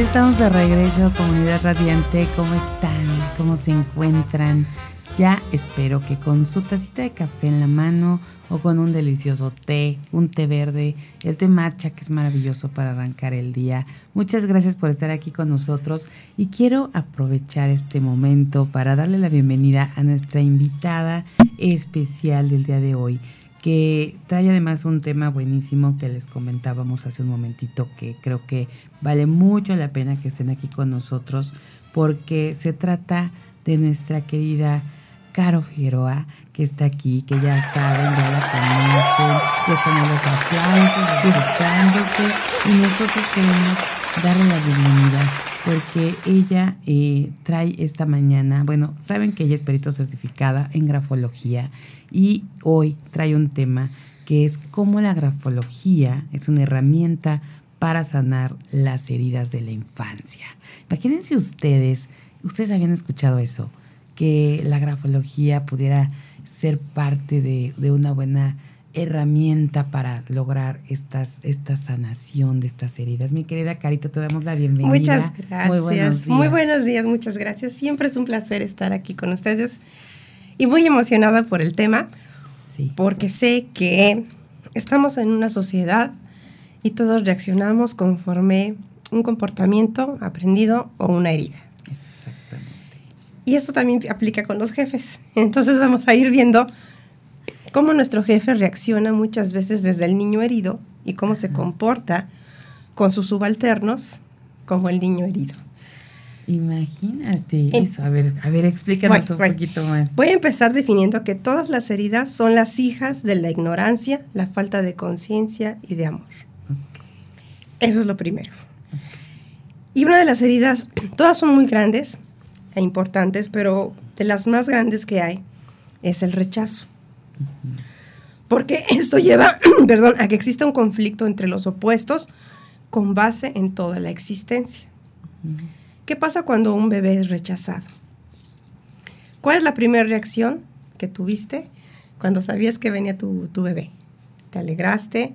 Estamos de regreso, comunidad radiante. ¿Cómo están? ¿Cómo se encuentran? Ya espero que con su tacita de café en la mano o con un delicioso té, un té verde, el té matcha que es maravilloso para arrancar el día. Muchas gracias por estar aquí con nosotros y quiero aprovechar este momento para darle la bienvenida a nuestra invitada especial del día de hoy que trae además un tema buenísimo que les comentábamos hace un momentito que creo que vale mucho la pena que estén aquí con nosotros porque se trata de nuestra querida Caro Figueroa que está aquí, que ya saben, ya la conocen, ya están los aplausos, disfrutándose y nosotros queremos darle la bienvenida porque ella eh, trae esta mañana, bueno, saben que ella es perito certificada en grafología y hoy trae un tema que es cómo la grafología es una herramienta para sanar las heridas de la infancia. Imagínense ustedes, ustedes habían escuchado eso, que la grafología pudiera ser parte de, de una buena herramienta para lograr estas, esta sanación de estas heridas. Mi querida Carita, te damos la bienvenida. Muchas gracias. Muy buenos días. Muy buenos días, muchas gracias. Siempre es un placer estar aquí con ustedes y muy emocionada por el tema, sí. porque sé que estamos en una sociedad y todos reaccionamos conforme un comportamiento aprendido o una herida. Exactamente. Y esto también aplica con los jefes. Entonces vamos a ir viendo cómo nuestro jefe reacciona muchas veces desde el niño herido y cómo se comporta con sus subalternos como el niño herido. Imagínate eso. A ver, a ver, explícanos un poquito más. Voy a empezar definiendo que todas las heridas son las hijas de la ignorancia, la falta de conciencia y de amor. Eso es lo primero. Y una de las heridas, todas son muy grandes e importantes, pero de las más grandes que hay es el rechazo. Porque esto lleva, perdón, a que exista un conflicto entre los opuestos con base en toda la existencia. ¿Qué pasa cuando un bebé es rechazado? ¿Cuál es la primera reacción que tuviste cuando sabías que venía tu, bebé? ¿Te alegraste?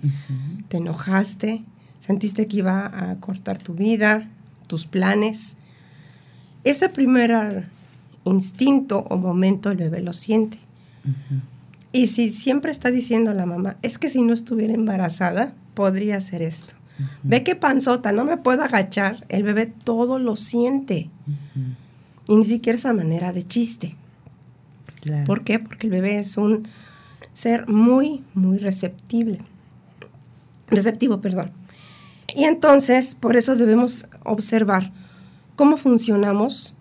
¿Te enojaste? ¿Sentiste que iba a cortar tu vida, tus planes? Ese primer instinto o momento el bebé lo siente. Y si siempre está diciendo la mamá, es que si no estuviera embarazada, podría hacer esto. Ve qué panzota, no me puedo agachar. El bebé todo lo siente. Y ni siquiera esa manera de chiste. ¿Por qué? Porque el bebé es un ser muy, muy receptible. Receptivo, perdón. Y entonces, por eso debemos observar cómo funcionamos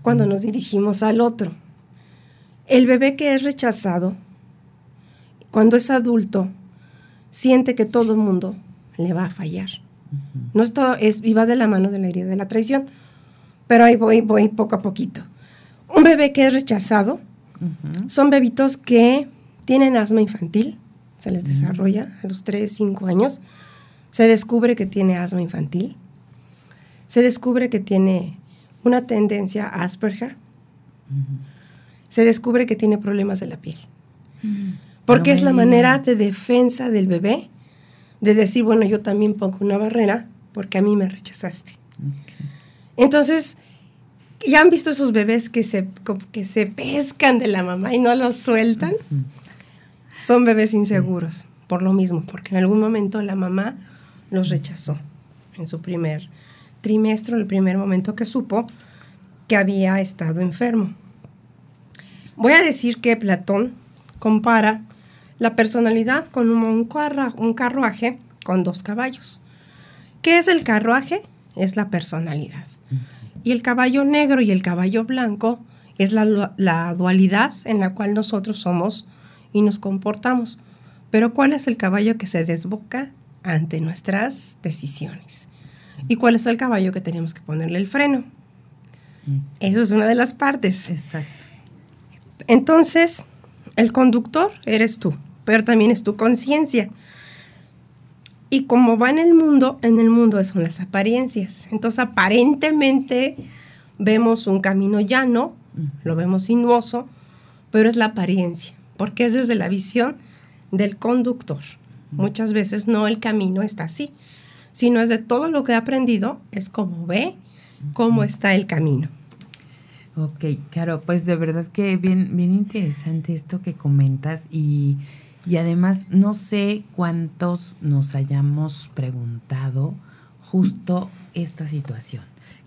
cuando nos dirigimos al otro. El bebé que es rechazado cuando es adulto, siente que todo el mundo le va a fallar. No es todo, es, y va de la mano de la herida de la traición. Pero ahí voy, voy poco a poquito. Un bebé que es rechazado son bebitos que tienen asma infantil, se les desarrolla a los 3, 5 años, se descubre que tiene asma infantil, se descubre que tiene una tendencia a Asperger, se descubre que tiene problemas de la piel. Porque es la manera de defensa del bebé de decir, bueno, yo también pongo una barrera porque a mí me rechazaste. Entonces, ¿ya han visto esos bebés que se, que se pescan de la mamá y no los sueltan? Son bebés inseguros, por lo mismo, porque en algún momento la mamá los rechazó en su primer trimestre, el primer momento que supo que había estado enfermo. Voy a decir que Platón compara la personalidad con un, carruaje con dos caballos. ¿Qué es el carruaje? Es la personalidad. Y el caballo negro y el caballo blanco es la, la dualidad en la cual nosotros somos y nos comportamos. Pero ¿cuál es el caballo que se desboca ante nuestras decisiones? y cuál es el caballo que tenemos que ponerle el freno. Eso es una de las partes. Exacto. Entonces, el conductor eres tú, pero también es tu conciencia. Y como va en el mundo, en el mundo son las apariencias. Entonces, aparentemente vemos un camino llano, lo vemos sinuoso, pero es la apariencia, porque es desde la visión del conductor. Muchas veces no el camino está así, sino es de todo lo que he aprendido, es como ve cómo está el camino. Ok, claro, pues de verdad que bien, bien interesante esto que comentas y, y además no sé cuántos nos hayamos preguntado justo esta situación.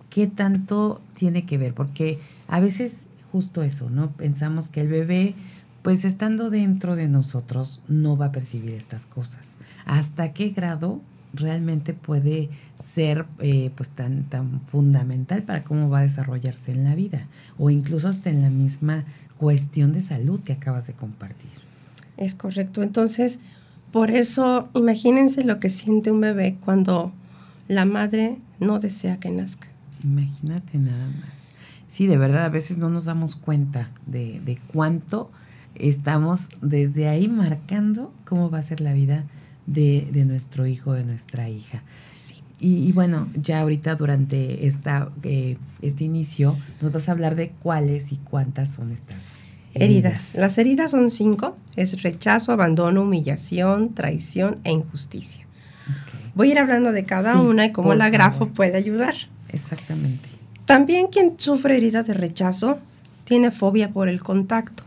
¿Qué tanto tiene que ver? Porque a veces justo eso, ¿no? Pensamos que el bebé, pues estando dentro de nosotros, no va a percibir estas cosas. ¿Hasta qué grado realmente puede ser eh, pues tan, tan fundamental para cómo va a desarrollarse en la vida? O incluso hasta en la misma cuestión de salud que acabas de compartir. Es correcto. Entonces, por eso, imagínense lo que siente un bebé cuando la madre no desea que nazca. Imagínate nada más. Sí, de verdad, a veces no nos damos cuenta de, de cuánto estamos desde ahí marcando cómo va a ser la vida de, de nuestro hijo, de nuestra hija. Sí. Y, y bueno, ya ahorita durante esta, eh, este inicio nos vas a hablar de cuáles y cuántas son estas Heridas. Las heridas son cinco. Es rechazo, abandono, humillación, traición e injusticia. Voy a ir hablando de cada Sí, una y cómo la grafo favor. puede ayudar. Exactamente. También quien sufre herida de rechazo tiene fobia por el contacto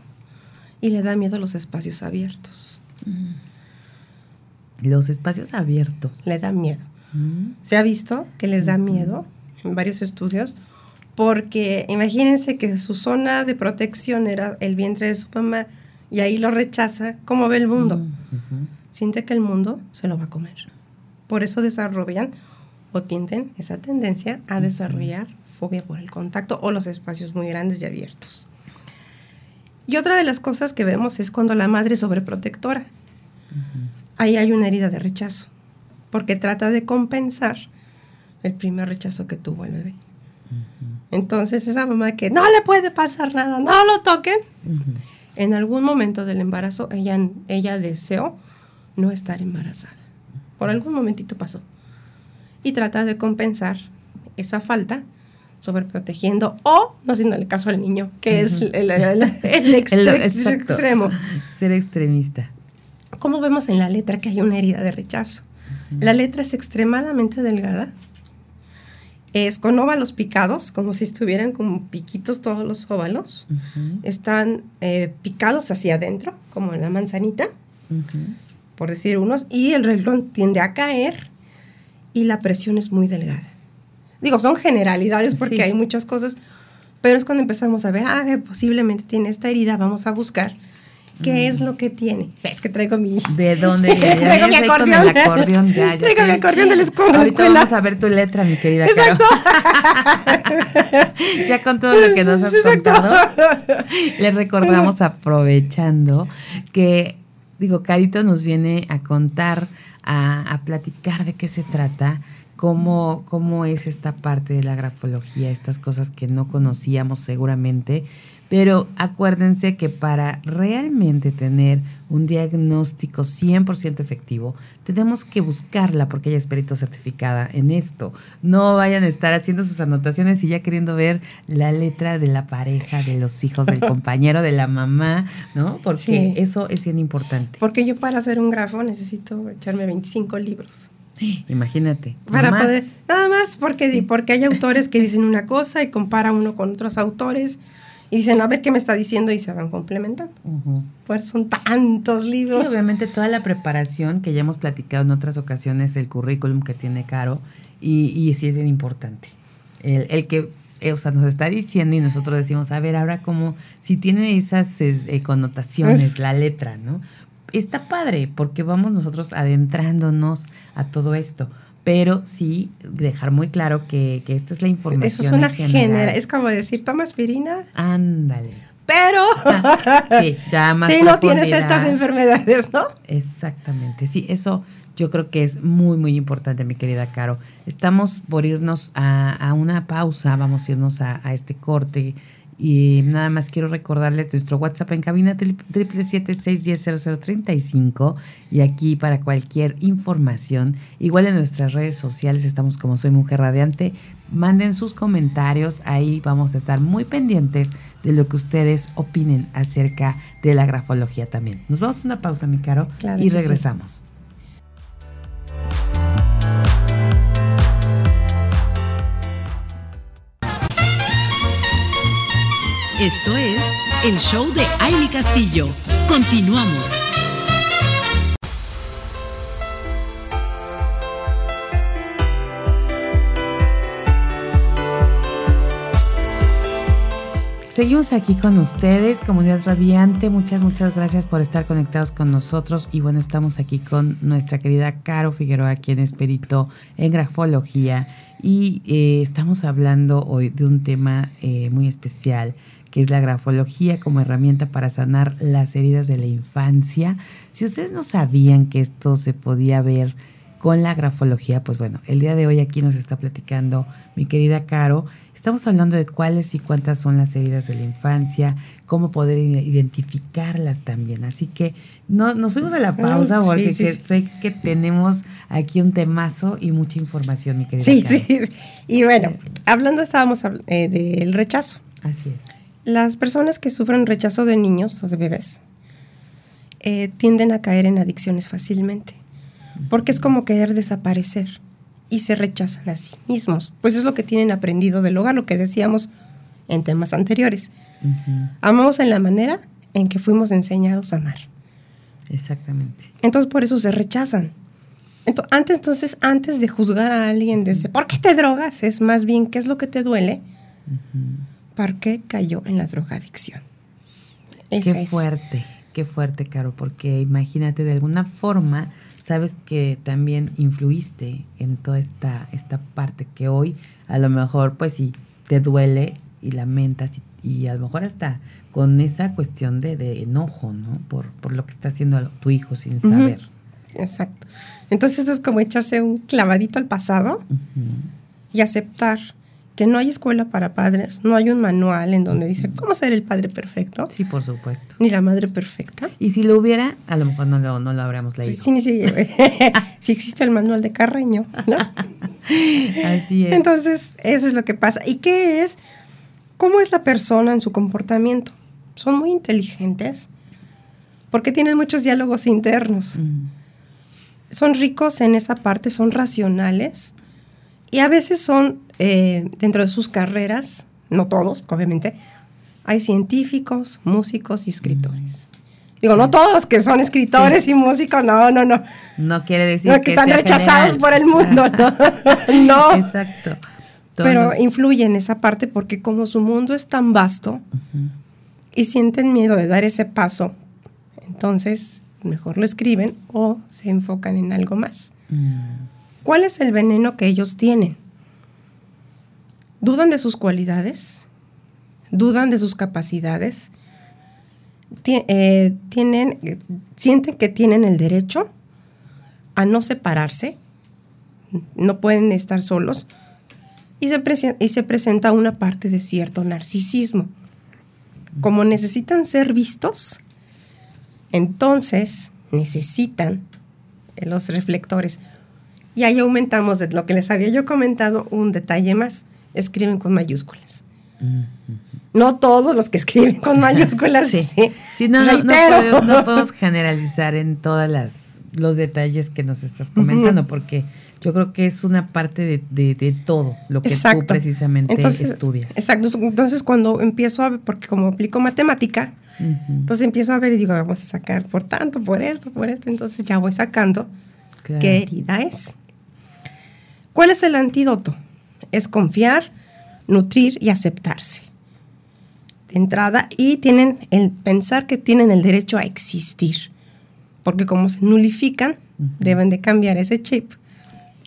y le da miedo a los espacios abiertos. Los espacios abiertos. Le da miedo. Mm, Se ha visto que les da miedo en varios estudios porque imagínense que su zona de protección era el vientre de su mamá y ahí lo rechaza. ¿Cómo ve el mundo? mm. Siente que el mundo se lo va a comer. Por eso desarrollan o tienden esa tendencia a desarrollar fobia por el contacto o los espacios muy grandes y abiertos. Y otra de las cosas que vemos es cuando la madre es sobreprotectora. Ahí hay una herida de rechazo, porque trata de compensar el primer rechazo que tuvo el bebé. Entonces esa mamá que no le puede pasar nada, no lo toquen, en algún momento del embarazo ella, ella deseó no estar embarazada. Por algún momentito pasó. Y trata de compensar esa falta sobreprotegiendo o no haciéndole caso al niño, que es el, el- el- el El- extremo. Ser extremista. ¿Cómo vemos en la letra que hay una herida de rechazo? La letra es extremadamente delgada. Es con óvalos picados, como si estuvieran como piquitos todos los óvalos. Están eh, picados hacia adentro, como en la manzanita, por decir unos, y el renglón tiende a caer y la presión es muy delgada. Digo, son generalidades porque Sí. hay muchas cosas, pero es cuando empezamos a ver, ah, posiblemente tiene esta herida, vamos a buscar qué es lo que tiene. O sea, es que traigo mi... ¿De dónde viene? Traigo mi ahí con el acordeón. acordeón, ya, ya Traigo te- mi acordeón de la escuela. Ahorita vamos a ver tu letra, mi querida Exacto. Ya con todo lo que nos has Exacto. contado, les recordamos aprovechando que, digo, Carito nos viene a contar, a, a platicar de qué se trata, cómo, cómo es esta parte de la grafología, estas cosas que no conocíamos seguramente. Pero acuérdense que para realmente tener un diagnóstico 100% efectivo, tenemos que buscarla porque ella es perito certificada en esto. No vayan a estar haciendo sus anotaciones y ya queriendo ver la letra de la pareja, de los hijos, del compañero, de la mamá, ¿no? Porque Sí. eso es bien importante. Porque yo para hacer un grafo necesito echarme 25 libros. Imagínate. Para más. poder, nada más porque, porque hay autores que dicen una cosa y compara uno con otros autores y dicen, a ver qué me está diciendo y se van complementando. Pues son tantos Sí, libros. obviamente toda la preparación que ya hemos platicado en otras ocasiones, el currículum que tiene Caro, y, y sí es bien importante. El, el que, eh, o sea, nos está diciendo y nosotros decimos, a ver, ahora como, si tiene esas es, eh, connotaciones, Es- la letra, ¿no? Está padre, porque vamos nosotros adentrándonos a todo esto, pero sí dejar muy claro que, que esta es la información. Eso es una genera, es como decir, toma aspirina, Ándale. pero Sí, ya más si no tienes estas enfermedades, ¿no? Exactamente, sí, eso yo creo que es muy, muy importante, mi querida Caro. Estamos por irnos a, una pausa, vamos a irnos a, a este corte y nada más quiero recordarles nuestro WhatsApp en cabina triple cinco y aquí para cualquier información. Igual en nuestras redes sociales estamos como Soy Mujer Radiante. Manden sus comentarios, ahí vamos a estar muy pendientes de lo que ustedes opinen acerca de la grafología también. Nos vamos a una pausa, mi caro, y regresamos. Esto es el show de Aile Castillo. Continuamos. Seguimos aquí con ustedes, comunidad radiante. Muchas, muchas gracias por estar conectados con nosotros. Y bueno, estamos aquí con nuestra querida Caro Figueroa, quien es perito en grafología. Y eh, estamos hablando hoy de un tema eh, muy especial que es la grafología como herramienta para sanar las heridas de la infancia. Si ustedes no sabían que esto se podía ver con la grafología, pues bueno, el día de hoy aquí nos está platicando mi querida Caro. Estamos hablando de cuáles y cuántas son las heridas de la infancia, cómo poder identificarlas también. Así que no, nos fuimos a la pausa porque sé que tenemos aquí un temazo y mucha información, mi querida Sí, sí. Y bueno, hablando estábamos eh, del rechazo. Así es. Las personas que sufren rechazo de niños o de bebés eh, tienden a caer en adicciones fácilmente, porque es como querer desaparecer y se rechazan a sí mismos. Pues es lo que tienen aprendido del hogar, lo que decíamos en temas anteriores. Amamos en la manera en que fuimos enseñados a amar. Exactamente. Entonces por eso se rechazan. Entonces, antes, entonces, antes de juzgar a alguien desde ¿por qué te drogas? Es más bien qué es lo que te duele. ¿Por qué cayó en la drogadicción? qué fuerte, qué fuerte, Caro, porque imagínate, de alguna forma, sabes que también influiste en toda esta, esta parte que hoy a lo mejor, pues sí, te duele y lamentas y, a lo mejor hasta con esa cuestión de, enojo, ¿no? Por, por, lo que está haciendo tu hijo sin saber. Exacto. Entonces es como echarse un clavadito al pasado y aceptar que no hay escuela para padres, no hay un manual en donde dice cómo ser el padre perfecto. Sí, por supuesto. Ni la madre perfecta. Y si lo hubiera, a lo mejor no lo, no lo habríamos leído. Sí, sí, sí existe el manual de Carreño, ¿no? Así es. Entonces, eso es lo que pasa. ¿Y qué es? ¿Cómo es la persona en su comportamiento? Son muy inteligentes porque tienen muchos diálogos internos. Mm. Son ricos en esa parte, son racionales y a veces son, eh, dentro de sus carreras, no todos, obviamente, hay científicos, músicos y escritores. Digo, no todos los que son escritores y músicos, no, no, no. No quiere decir que, están rechazados por el mundo, no. no. Exacto. Pero influye en esa parte porque como su mundo es tan vasto y sienten miedo de dar ese paso, entonces mejor lo escriben o se enfocan en algo más. Mm. ¿Cuál es el veneno que ellos tienen? ¿Dudan de sus cualidades? ¿Dudan de sus capacidades? Eh, tienen, sienten que tienen el derecho a no separarse, no pueden estar solos, y se, y se presenta una parte de cierto narcisismo. Como necesitan ser vistos, entonces necesitan los reflectores. Y ahí aumentamos de lo que les había yo comentado un detalle más. Escriben con mayúsculas. No todos los que escriben con mayúsculas. sí. sí. no, no, podemos, generalizar en todas las los detalles que nos estás comentando, porque yo creo que es una parte de, de, todo lo que tú precisamente estudias. Exacto. Entonces, cuando empiezo a ver, porque como aplico matemática, entonces empiezo a ver y digo, vamos a sacar por tanto, por esto, por esto. Entonces ya voy sacando qué herida es. ¿Cuál es el antídoto? Es confiar, nutrir y aceptarse. De entrada, y tienen el pensar que tienen el derecho a existir, porque como se nulifican, deben de cambiar ese chip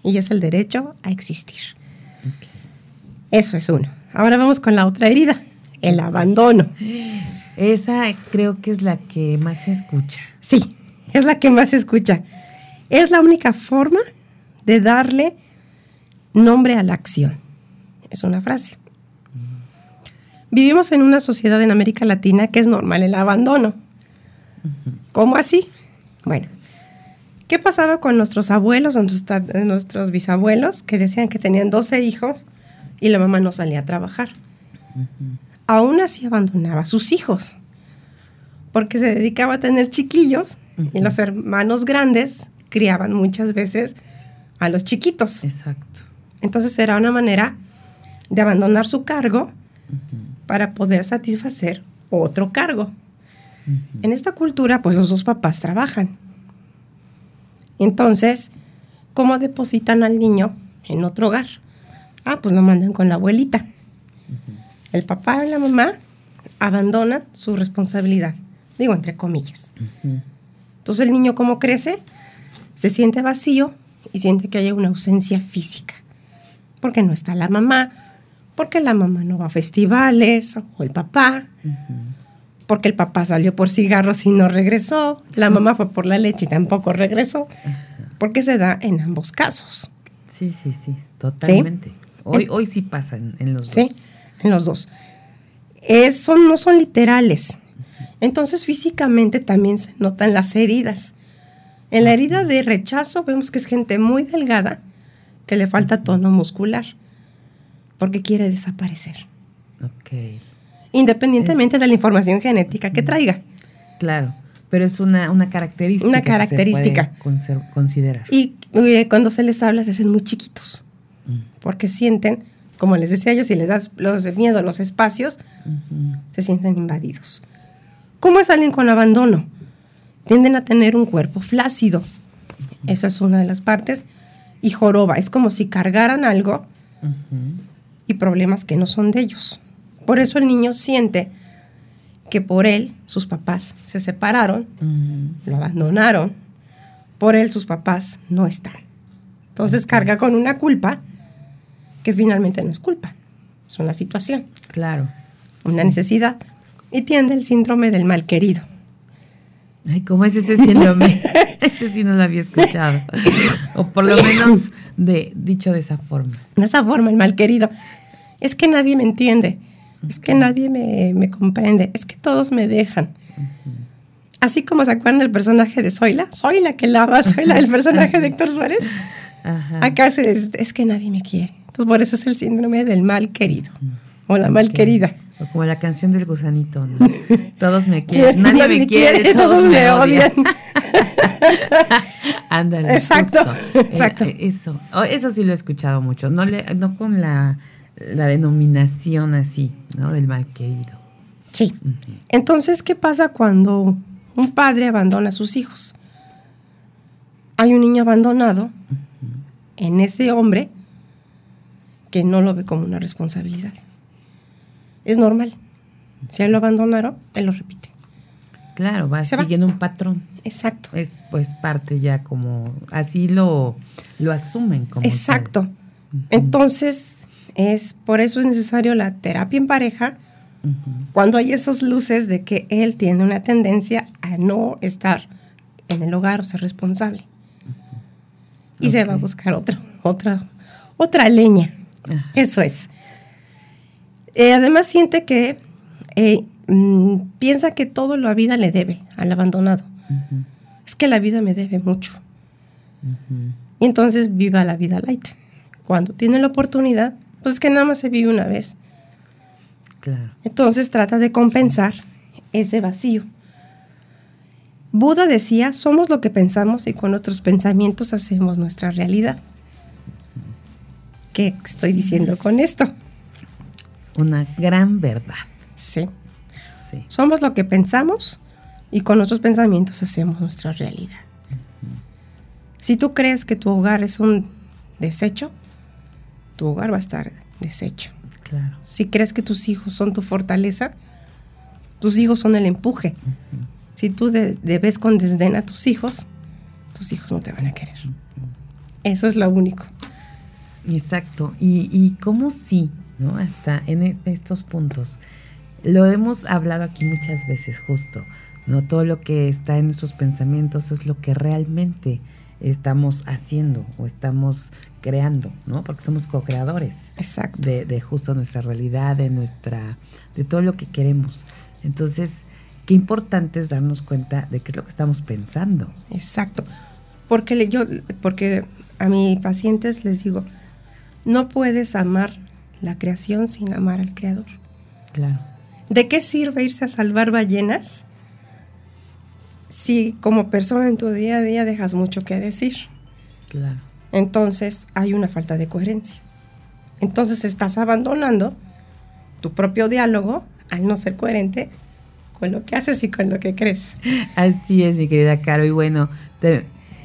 y es el derecho a existir. Eso es uno. Ahora vamos con la otra herida, el abandono. Esa creo que es la que más se escucha. Sí, es la que más se escucha. Es la única forma de darle nombre a la acción. Es una frase. Vivimos en una sociedad en América Latina que es normal el abandono. ¿Cómo así? Bueno, ¿qué pasaba con nuestros abuelos o nuestros bisabuelos que decían que tenían 12 hijos y la mamá no salía a trabajar? Aún así abandonaba a sus hijos porque se dedicaba a tener chiquillos y los hermanos grandes criaban muchas veces a los chiquitos. Exacto. Entonces era una manera de abandonar su cargo para poder satisfacer otro cargo. En esta cultura, pues los dos papás trabajan. Entonces, ¿cómo depositan al niño en otro hogar? Ah, pues lo mandan con la abuelita. El papá y la mamá abandonan su responsabilidad, digo entre comillas. Entonces el niño como crece, se siente vacío y siente que hay una ausencia física, porque no está la mamá, porque la mamá no va a festivales o el papá, porque el papá salió por cigarros y no regresó, la mamá fue por la leche y tampoco regresó, porque se da en ambos casos. Sí, sí, sí, totalmente. Hoy, hoy sí pasa en, los dos. Sí, en los dos. son, no son literales. Entonces físicamente también se notan las heridas. En la herida de rechazo vemos que es gente muy delgada que le falta tono muscular porque quiere desaparecer. Ok. Independientemente de la información genética que traiga. Claro, pero es una, característica. Una característica. Que se considerar. Y eh, cuando se les habla se hacen muy chiquitos, mm. porque sienten, como les decía yo, si les das los miedo los espacios, se sienten invadidos. ¿Cómo es alguien con abandono? Tienden a tener un cuerpo flácido. Esa es una de las partes. Y joroba, es como si cargaran algo y problemas que no son de ellos. Por eso el niño siente que por él sus papás se separaron, lo abandonaron, por él sus papás no están. Entonces carga con una culpa que finalmente no es culpa, es una situación. Claro. Una necesidad. Y tiende el síndrome del mal querido. Ay, ¿cómo es ese síndrome? ese sí no lo había escuchado. o por lo menos de, dicho de esa forma. De esa forma, el mal querido. Es que nadie me entiende. Es que nadie me, comprende. Es que todos me dejan. Así como se acuerdan del personaje de Zoila. Soy la que lava, soy la del personaje de Héctor Suárez. Acá es, es, que nadie me quiere. Entonces, por eso es el síndrome del mal querido. O la mal querida. O como la canción del gusanito, Todos me quieren. Nadie, me quiere, todos, me odian. Ándale. Exacto. exacto. Eh, eh, eso. Oh, eso sí lo he escuchado mucho. No, le, no con la, denominación así, ¿no? Del mal querido. Sí. Entonces, ¿qué pasa cuando un padre abandona a sus hijos? Hay un niño abandonado en ese hombre que no lo ve como una responsabilidad es normal. Si él lo abandonaron, él lo repite. Claro, va siguiendo un patrón. Exacto. Es pues parte ya como, así lo, lo asumen como. Exacto. Entonces, es por eso es necesario la terapia en pareja, cuando hay esos luces de que él tiene una tendencia a no estar en el hogar o ser responsable. Y se va a buscar otra, otra, otra leña. Eso es. Eh, además siente que eh, mm, piensa que todo la vida le debe al abandonado. Es que la vida me debe mucho. Y entonces viva la vida light. Cuando tiene la oportunidad, pues es que nada más se vive una vez. Entonces trata de compensar ese vacío. Buda decía, somos lo que pensamos y con nuestros pensamientos hacemos nuestra realidad. ¿Qué estoy diciendo con esto? Una gran verdad. Sí. sí. Somos lo que pensamos y con nuestros pensamientos hacemos nuestra realidad. Si tú crees que tu hogar es un desecho, tu hogar va a estar deshecho. Claro. Si crees que tus hijos son tu fortaleza, tus hijos son el empuje. Si tú debes con desdén a tus hijos, tus hijos no te van a querer. Eso es lo único. Exacto. Y, y cómo sí ¿no? Hasta en estos puntos. Lo hemos hablado aquí muchas veces justo, ¿no? Todo lo que está en nuestros pensamientos es lo que realmente estamos haciendo o estamos creando, ¿no? Porque somos co-creadores. Exacto. De, de, justo nuestra realidad, de nuestra, de todo lo que queremos. Entonces, qué importante es darnos cuenta de qué es lo que estamos pensando. Exacto. Porque yo, porque a mis pacientes les digo, no puedes amar la creación sin amar al creador. Claro. ¿De qué sirve irse a salvar ballenas si como persona en tu día a día dejas mucho que decir? Claro. Entonces hay una falta de coherencia. Entonces estás abandonando tu propio diálogo al no ser coherente con lo que haces y con lo que crees. Así es, mi querida Caro. Y bueno,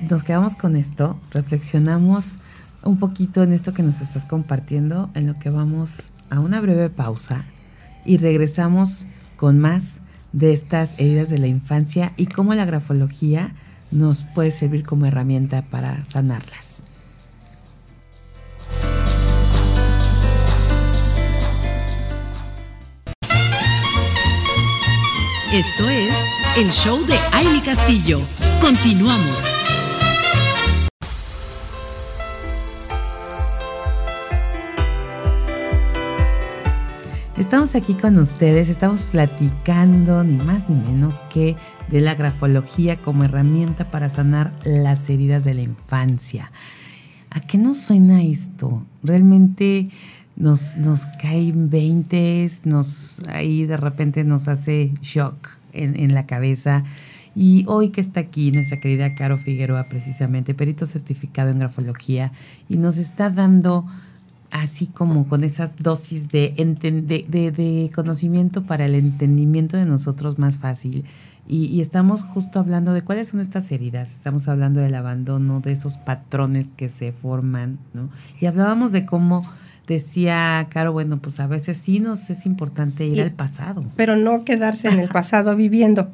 nos quedamos con esto, reflexionamos un poquito en esto que nos estás compartiendo, en lo que vamos a una breve pausa y regresamos con más de estas heridas de la infancia y cómo la grafología nos puede servir como herramienta para sanarlas. Esto es el show de Aile Castillo. Continuamos. Estamos aquí con ustedes, estamos platicando ni más ni menos que de la grafología como herramienta para sanar las heridas de la infancia. ¿A qué nos suena esto? Realmente nos, nos caen veintes, nos ahí de repente nos hace shock en, en la cabeza. Y hoy que está aquí nuestra querida Caro Figueroa, precisamente, perito certificado en grafología, y nos está dando así como con esas dosis de, de, de, conocimiento para el entendimiento de nosotros más fácil. Y, y, estamos justo hablando de cuáles son estas heridas. Estamos hablando del abandono, de esos patrones que se forman, ¿no? Y hablábamos de cómo decía Caro, bueno, pues a veces sí nos es importante ir al pasado. Pero no quedarse en el pasado viviendo.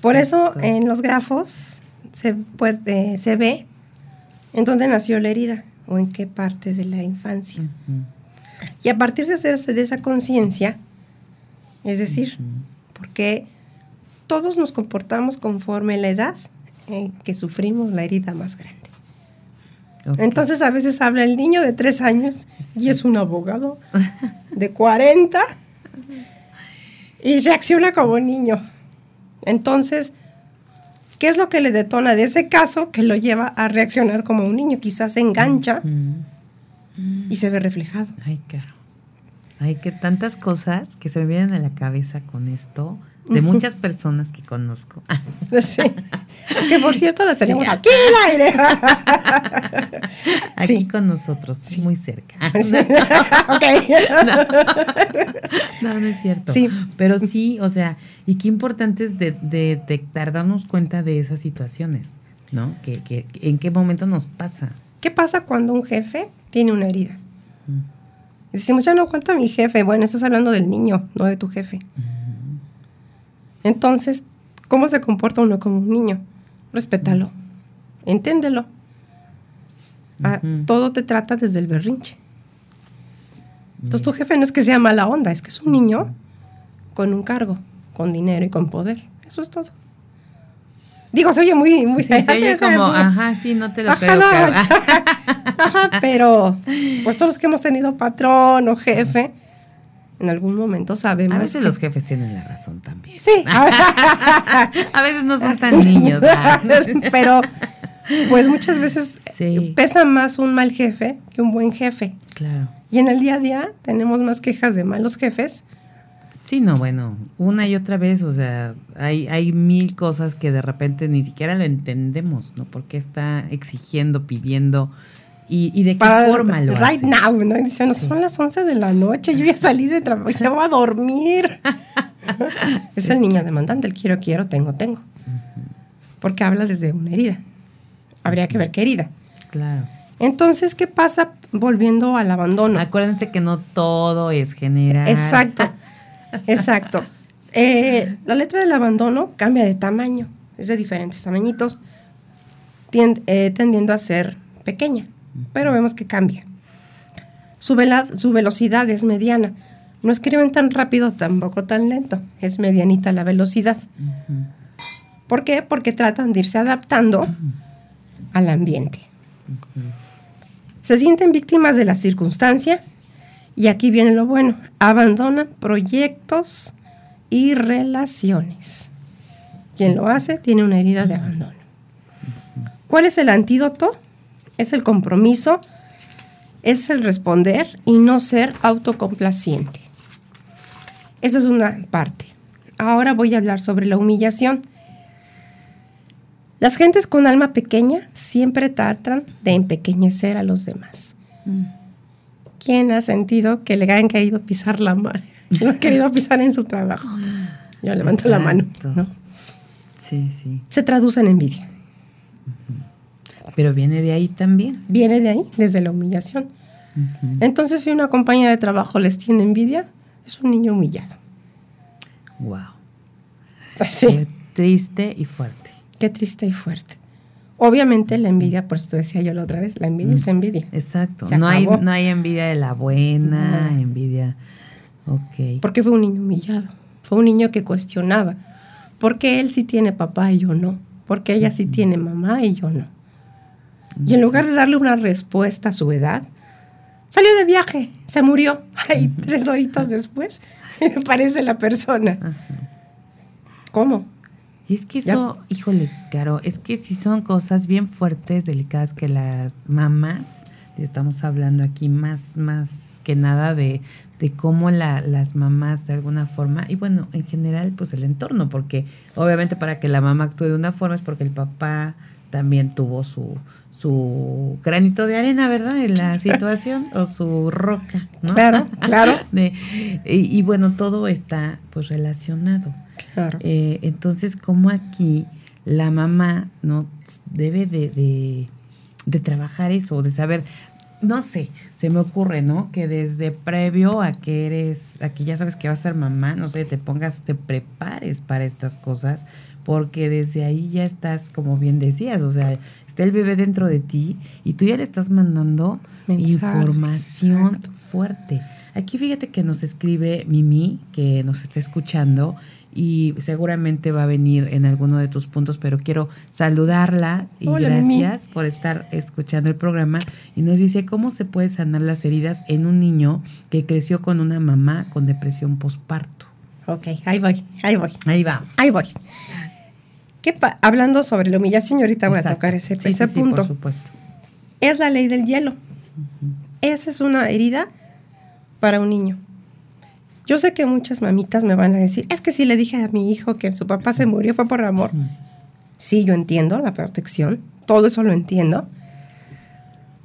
Por eso en los grafos se, puede, se ve en dónde nació la herida o en qué parte de la infancia. Y a partir de hacerse de esa conciencia, es decir, porque todos nos comportamos conforme la edad en que sufrimos la herida más grande. Entonces a veces habla el niño de tres años y es un abogado de 40 y reacciona como niño. Entonces, ¿Qué es lo que le detona de ese caso que lo lleva a reaccionar como un niño? Quizás se engancha y se ve reflejado. Ay, claro. Hay que tantas cosas que se me vienen a la cabeza con esto de muchas personas que conozco. Sí. Que por cierto las tenemos aquí en el aire. Aquí con nosotros, muy cerca. ok. No, no, es cierto. Sí. Pero sí, o sea, y qué importante es de, detectar, darnos cuenta de esas situaciones, ¿no? Que, que, ¿En qué momento nos pasa? ¿Qué pasa cuando un jefe tiene una herida? Y decimos, ya no cuenta mi jefe. Bueno, estás hablando del niño, no de tu jefe. Entonces, ¿cómo se comporta uno como un niño? Respétalo, enténdelo. Ah, todo te trata desde el berrinche. Entonces tu jefe no es que sea mala onda, es que es un niño con un cargo, con dinero y con poder. Eso es todo. Digo, soy muy, muy... Sí, como, ajá, sí, no te lo creo. ajá, pero pues todos los que hemos tenido patrón o jefe, en algún momento sabemos. A veces los jefes tienen la razón también. Sí. a veces no son tan niños. pero pues muchas veces pesa más un mal jefe que un buen jefe. Claro. Y en el día a día tenemos más quejas de malos jefes. Sí, no, bueno, una y otra vez, o sea, hay, hay mil cosas que de repente ni siquiera lo entendemos, ¿no? Porque está exigiendo, pidiendo, y, de qué forma lo right now, ¿no? Dice, no, son las 11 de la noche, yo ya salí de trabajo, ya voy a dormir. es el niño demandante, el quiero, quiero, tengo, tengo. Porque habla desde una herida. Habría que ver qué herida. Claro. Entonces, ¿qué pasa volviendo al abandono? Acuérdense que no todo es general. Exacto, exacto. Eh, la letra del abandono cambia de tamaño, es de diferentes tamañitos, eh, tendiendo a ser pequeña pero vemos que cambia. Su, su velocidad es mediana. No escriben tan rápido, tampoco tan lento. Es medianita la velocidad. ¿Por qué? Porque tratan de irse adaptando al ambiente. Se sienten víctimas de la circunstancia y aquí viene lo bueno, abandonan proyectos y relaciones. Quien lo hace tiene una herida de abandono. ¿Cuál es el antídoto? Es el compromiso, es el responder y no ser autocomplaciente. Esa es una parte. Ahora voy a hablar sobre la humillación. Las gentes con alma pequeña siempre tratan de empequeñecer a los demás. Mm. ¿Quién ha sentido que le hayan querido pisar la mano? No ha querido pisar en su trabajo. Yo levanto la mano. Sí, sí. Se traduce en envidia. Pero viene de ahí también. Viene de ahí, desde la humillación. Entonces, si una compañera de trabajo les tiene envidia, es un niño humillado. Wow. Sí. Qué triste y fuerte. Qué triste y fuerte. Obviamente la envidia, por eso decía yo la otra vez, la envidia es envidia. Exacto. no hay, no hay envidia de la buena, envidia. Ok. Porque fue un niño humillado. Fue un niño que cuestionaba. ¿Por qué él sí tiene papá y yo no? ¿Por qué ella sí tiene mamá y yo no? Y en lugar de darle una respuesta a su edad, salió de viaje, se murió. Ay, tres horitas después, parece la persona. ¿Cómo? Y es que eso, híjole, Caro, es que si son cosas bien fuertes, delicadas que las mamás, estamos hablando aquí más, más que nada de, de cómo la, las mamás de alguna forma, y bueno, en general, pues el entorno, porque obviamente para que la mamá actúe de una forma es porque el papá también tuvo su, su granito de arena, ¿verdad? En la situación o su roca, ¿no? Claro, claro. y, bueno, todo está pues relacionado. Claro. Eh, entonces, como aquí la mamá no debe de, de, trabajar eso, de saber, no sé, se me ocurre, ¿no? Que desde previo a que eres, a que ya sabes que vas a ser mamá, no sé, te pongas, te prepares para estas cosas, porque desde ahí ya estás, como bien decías, o sea, está el bebé dentro de ti y tú ya le estás mandando información fuerte. Aquí fíjate que nos escribe Mimi, que nos está escuchando y seguramente va a venir en alguno de tus puntos, pero quiero saludarla y gracias por estar escuchando el programa. Y nos dice cómo se puede sanar las heridas en un niño que creció con una mamá con depresión postparto. Ok, ahí voy, ahí voy. Ahí vamos. Ahí voy hablando sobre la humillación, ahorita voy a tocar ese, ese punto. por supuesto. Es la ley del hielo. Esa es una herida para un niño. Yo sé que muchas mamitas me van a decir, es que si le dije a mi hijo que su papá se murió fue por amor. Sí, yo entiendo la protección, todo eso lo entiendo.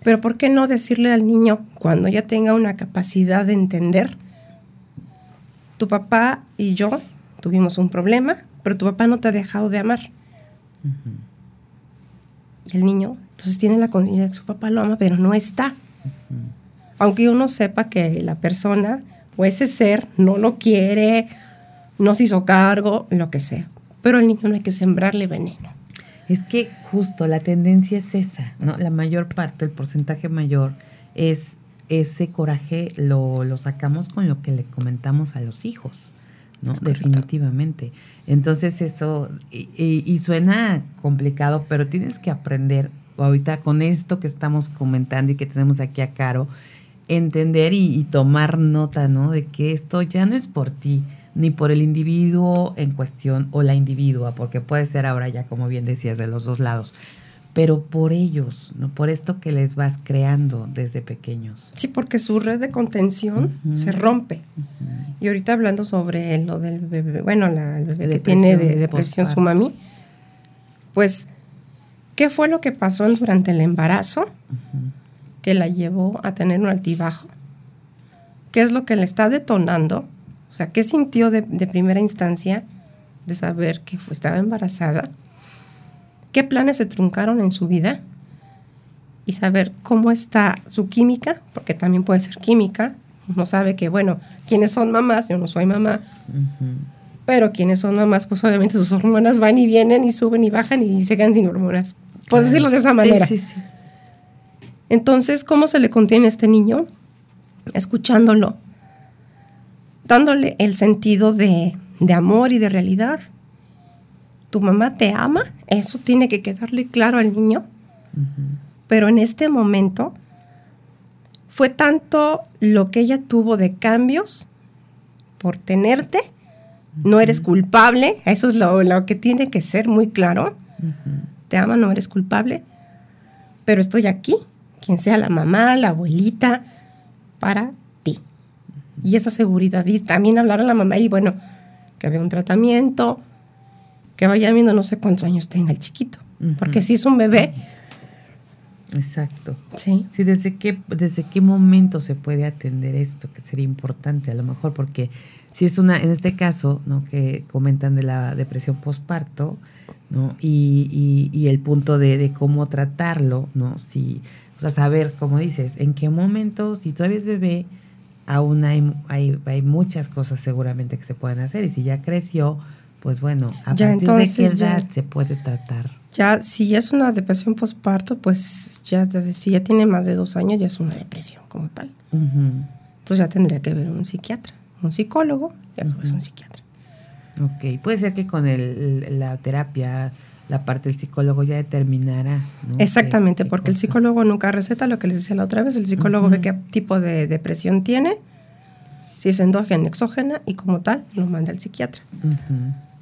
Pero ¿por qué no decirle al niño cuando ya tenga una capacidad de entender? Tu papá y yo tuvimos un problema, pero tu papá no te ha dejado de amar. Y el niño, entonces tiene la conciencia de que su papá lo ama, pero no está. Aunque uno sepa que la persona o ese ser no lo quiere, no se hizo cargo, lo que sea. Pero al niño no hay que sembrarle veneno. Es que justo la tendencia es esa, ¿no? La mayor parte, el porcentaje mayor es ese coraje lo, lo sacamos con lo que le comentamos a los hijos. ¿No? Definitivamente. Entonces eso, y, suena complicado, pero tienes que aprender ahorita con esto que estamos comentando y que tenemos aquí a Caro, entender y, tomar nota, ¿no? De que esto ya no es por ti, ni por el individuo en cuestión o la individua, porque puede ser ahora ya, como bien decías, de los dos lados pero por ellos, ¿no? Por esto que les vas creando desde pequeños. Sí, porque su red de contención se rompe. Y ahorita hablando sobre lo del bebé, bueno, la, el bebé que tiene de depresión su mami, pues, ¿qué fue lo que pasó durante el embarazo que la llevó a tener un altibajo? ¿Qué es lo que le está detonando? O sea, ¿qué sintió de, primera instancia de saber que estaba embarazada? Qué planes se truncaron en su vida y saber cómo está su química, porque también puede ser química. Uno sabe que, bueno, quienes son mamás, yo no soy mamá, pero quienes son mamás, pues obviamente sus hormonas van y vienen y suben y bajan y se quedan sin hormonas, por decirlo de esa manera. Sí, sí, sí. Entonces, ¿cómo se le contiene a este niño? Escuchándolo, dándole el sentido de, de amor y de realidad tu mamá te ama, eso tiene que quedarle claro al niño. Pero en este momento fue tanto lo que ella tuvo de cambios por tenerte, no eres culpable, eso es lo, que tiene que ser muy claro. Te ama, no eres culpable, pero estoy aquí, quien sea la mamá, la abuelita, para ti. Y esa seguridad, y también hablar a la mamá y bueno, que había un tratamiento, que vaya viendo no sé cuántos años tenga el chiquito. Porque si es un bebé. Exacto. Sí. Sí, ¿desde qué, desde qué momento se puede atender esto, que sería importante a lo mejor, porque si es una, en este caso, ¿no? Que comentan de la depresión postparto, ¿no? Y, y, el punto de, de, cómo tratarlo, ¿no? Si, o sea, saber, como dices, en qué momento, si todavía es bebé, aún hay, hay, hay muchas cosas seguramente que se pueden hacer, y si ya creció, pues bueno, a ya partir de qué edad se puede tratar. Ya, si es una depresión postparto, pues ya, si ya tiene más de dos años, ya es una depresión como tal. Entonces ya tendría que ver un psiquiatra, un psicólogo y a un psiquiatra. Ok, puede ser que con el, la terapia, la parte del psicólogo ya determinara. Exactamente, porque el psicólogo nunca receta lo que les decía la otra vez. El psicólogo ve qué tipo de depresión tiene, si es endógena, exógena, y como tal, lo manda al psiquiatra.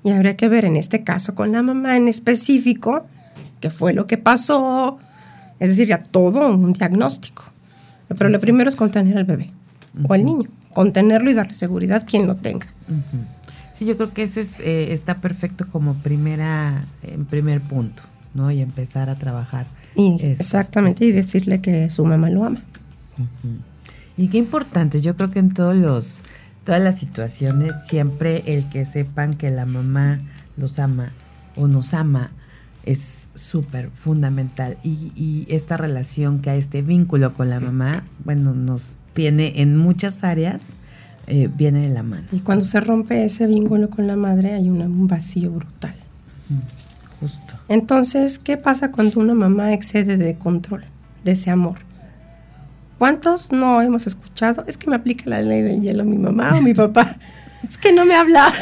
Y habría que ver en este caso con la mamá en específico qué fue lo que pasó. Es decir, ya todo un diagnóstico. Pero lo primero es contener al bebé o al niño. Contenerlo y darle seguridad quien lo tenga. Sí, yo creo que ese es, eh, está perfecto como primera, en primer punto, ¿no? Y empezar a trabajar. Y exactamente, y decirle que su mamá lo ama. Y qué importante, yo creo que en todos los todas las situaciones, siempre el que sepan que la mamá los ama o nos ama es súper fundamental. Y, esta relación que hay, este vínculo con la mamá, bueno, nos tiene en muchas áreas, eh, viene de la mano. Y cuando se rompe ese vínculo con la madre hay un vacío brutal. justo. Entonces, ¿qué pasa cuando una mamá excede de control, de ese amor? ¿Cuántos no hemos escuchado? Es que me aplica la ley del hielo mi mamá o mi papá. Es que no me habla.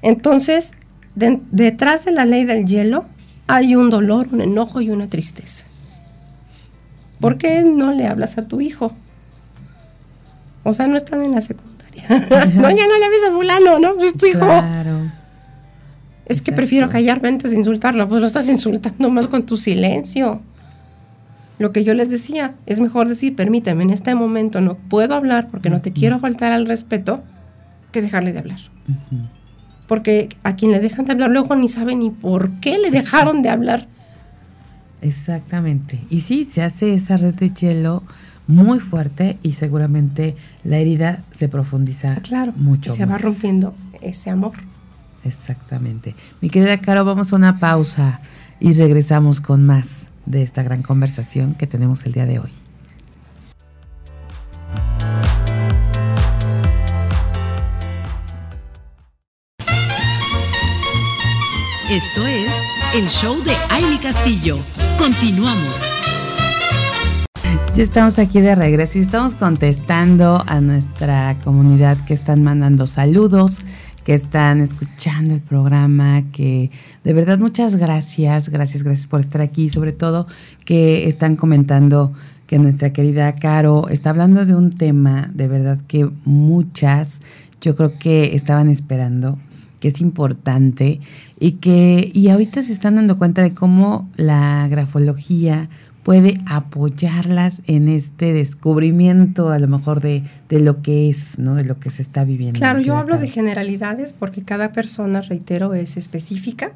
Entonces, detrás de la ley del hielo hay un dolor, un enojo y una tristeza. ¿Por qué no le hablas a tu hijo? O sea, no están en la secundaria. no, ya no le hables a fulano, ¿no? Pues es tu hijo. Claro. Es que prefiero callarme antes de insultarlo. Pues lo estás insultando más con tu silencio. Lo que yo les decía, es mejor decir, permíteme, en este momento no puedo hablar porque no te quiero faltar al respeto, que dejarle de hablar. Porque a quien le dejan de hablar luego ni sabe ni por qué le dejaron de hablar. Exactamente. Y sí, se hace esa red de hielo muy fuerte y seguramente la herida se profundiza ah, claro, mucho. Se va rompiendo ese amor. Exactamente. Mi querida Caro, vamos a una pausa y regresamos con más de esta gran conversación que tenemos el día de hoy. Esto es el show de Aile Castillo. Continuamos. Ya estamos aquí de regreso y estamos contestando a nuestra comunidad que están mandando saludos que están escuchando el programa, que de verdad muchas gracias, gracias, gracias por estar aquí, sobre todo que están comentando que nuestra querida Caro está hablando de un tema de verdad que muchas yo creo que estaban esperando, que es importante y que y ahorita se están dando cuenta de cómo la grafología puede apoyarlas en este descubrimiento a lo mejor de, lo que es, ¿no? De lo que se está viviendo. Claro, yo hablo de generalidades porque cada persona, reitero, es específica.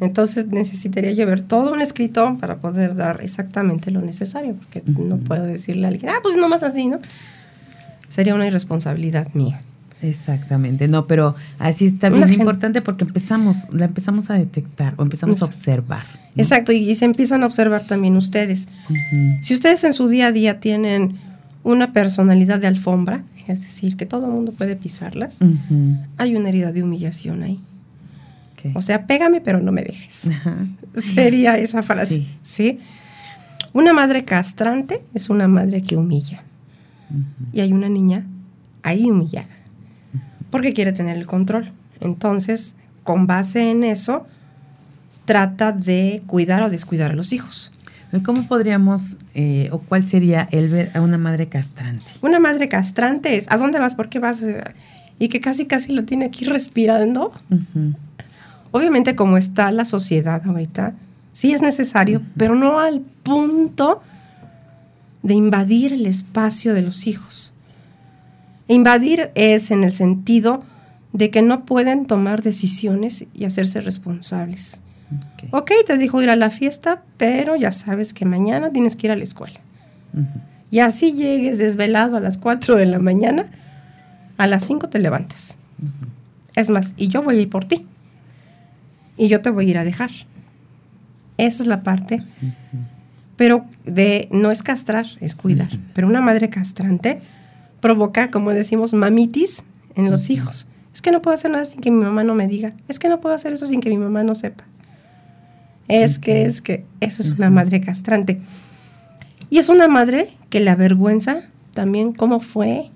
Entonces necesitaría yo ver todo un escrito para poder dar exactamente lo necesario, porque no puedo decirle a alguien, ah, pues nomás así, ¿no? Sería una irresponsabilidad mía. Exactamente, no, pero así está bien importante porque empezamos, la empezamos a detectar o empezamos a observar. Exacto, y, se empiezan a observar también ustedes. Si ustedes en su día a día tienen una personalidad de alfombra, es decir, que todo el mundo puede pisarlas, hay una herida de humillación ahí. O sea, pégame pero no me dejes. Sería esa frase. Sí. Una madre castrante es una madre que humilla. Y hay una niña ahí humillada porque quiere tener el control. Entonces, con base en eso, trata de cuidar o descuidar a los hijos. ¿Cómo podríamos, eh, o cuál sería el ver a una madre castrante? Una madre castrante es, ¿a dónde vas? ¿Por qué vas? Y que casi, casi lo tiene aquí respirando. Obviamente como está la sociedad ahorita, sí es necesario, pero no al punto de invadir el espacio de los hijos. Invadir es en el sentido de que no pueden tomar decisiones y hacerse responsables. Ok, te dijo ir a la fiesta, pero ya sabes que mañana tienes que ir a la escuela. Y así llegues desvelado a las 4 de la mañana, a las 5 te levantas. Es más, y yo voy a ir por ti. Y yo te voy a ir a dejar. Esa es la parte. Pero de no es castrar, es cuidar. Pero una madre castrante provoca, como decimos, mamitis en los hijos. Es que no puedo hacer nada sin que mi mamá no me diga. Es que no puedo hacer eso sin que mi mamá no sepa. Es que, es que, eso es una madre castrante. Y es una madre que la avergüenza también cómo fue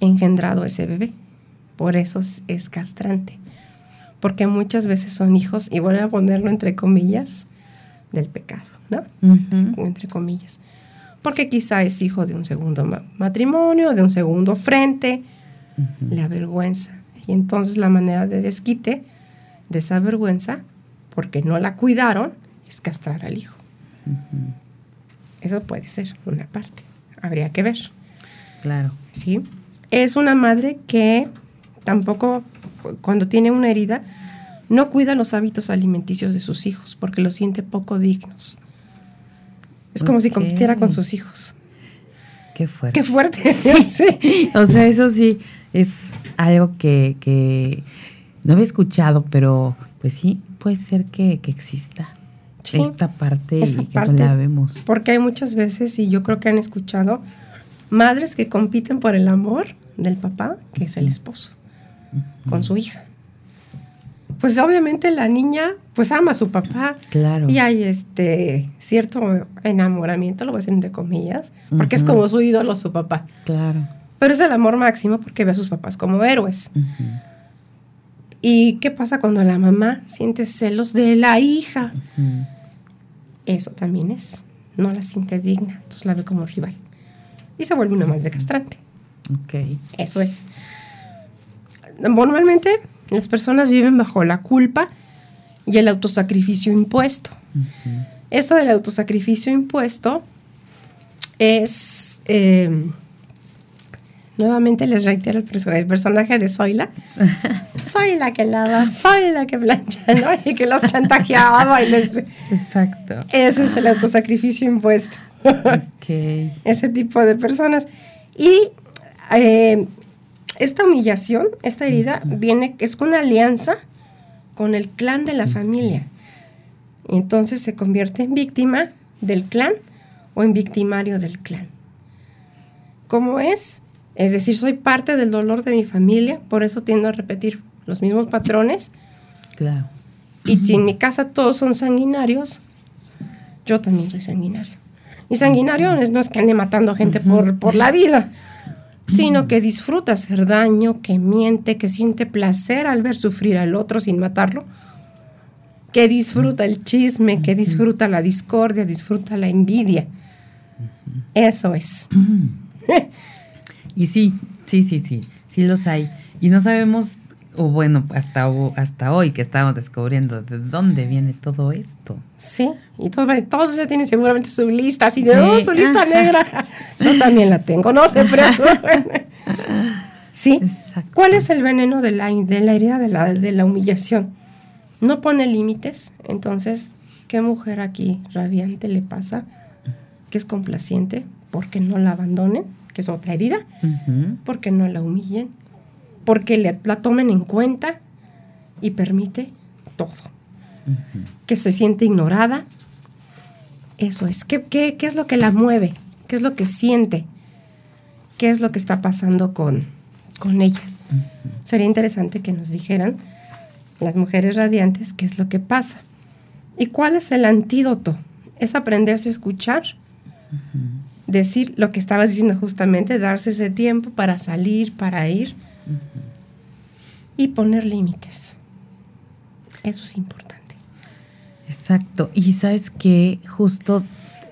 engendrado ese bebé. Por eso es, castrante. Porque muchas veces son hijos, y voy a ponerlo entre comillas, del pecado, ¿no? Entre comillas. Porque quizá es hijo de un segundo matrimonio, de un segundo frente, la vergüenza. Y entonces la manera de desquite de esa vergüenza, porque no la cuidaron, es castrar al hijo. Eso puede ser una parte. Habría que ver. Claro. ¿Sí? Es una madre que tampoco, cuando tiene una herida, no cuida los hábitos alimenticios de sus hijos porque los siente poco dignos. Es como si compitiera con sus hijos. Qué fuerte. Qué fuerte. Sí. O sea, eso sí es algo que, no había escuchado, pero pues sí, puede ser que, exista esta parte y que no la vemos. Porque hay muchas veces, y yo creo que han escuchado, madres que compiten por el amor del papá, que es el esposo, con su hija. Pues obviamente la niña pues ama a su papá. Claro. Y hay este cierto enamoramiento, lo voy a decir entre comillas, porque es como su ídolo su papá. Claro. Pero es el amor máximo porque ve a sus papás como héroes. ¿Y qué pasa cuando la mamá siente celos de la hija? Eso también es. No la siente digna, entonces la ve como rival. Y se vuelve una madre castrante. Ok. Eso es. Normalmente las personas viven bajo la culpa y el autosacrificio impuesto. Esto del autosacrificio impuesto es eh, Nuevamente les reitero el, personaje de Zoila. soy la que lava, soy la que plancha, ¿no? Y que los chantajeaba y les... Exacto. Ese es el autosacrificio impuesto. Okay. Ese tipo de personas. Y eh, esta humillación, esta herida, viene, es una alianza con el clan de la familia. Entonces se convierte en víctima del clan o en victimario del clan. ¿Cómo es? Es decir, soy parte del dolor de mi familia, por eso tiendo a repetir los mismos patrones. Claro. Y si en mi casa todos son sanguinarios, yo también soy sanguinario. Y sanguinario no es que ande matando gente por, por la vida, sino que disfruta hacer daño, que miente, que siente placer al ver sufrir al otro sin matarlo, que disfruta el chisme, que disfruta la discordia, disfruta la envidia. Eso es. Y sí, sí, sí, sí, sí los hay. Y no sabemos, o bueno, hasta, hasta hoy que estamos descubriendo de dónde viene todo esto. Sí, y todos, todos ya tienen seguramente su lista, así de, oh, su lista negra. Yo también la tengo, no se preocupen. sí, ¿cuál es el veneno de la, de la herida de la, de la humillación? No pone límites, entonces, ¿qué mujer aquí radiante le pasa que es complaciente porque no la abandonen? Que es otra herida, porque no la humillen, porque la tomen en cuenta y permite todo. Que se siente ignorada. Eso es. ¿Qué, ¿Qué, es lo que la mueve? ¿Qué es lo que siente? ¿Qué es lo que está pasando con, con ella? Sería interesante que nos dijeran las mujeres radiantes qué es lo que pasa. ¿Y cuál es el antídoto? Es aprenderse a escuchar decir lo que estabas diciendo justamente, darse ese tiempo para salir, para ir y poner límites. Eso es importante. Exacto. Y sabes que justo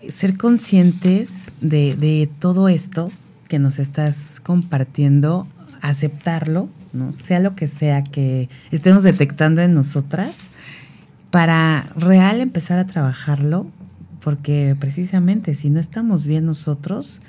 ser conscientes de, de todo esto que nos estás compartiendo, aceptarlo, ¿no? Sea lo que sea que estemos detectando en nosotras, para real empezar a trabajarlo, porque precisamente si no estamos bien nosotros,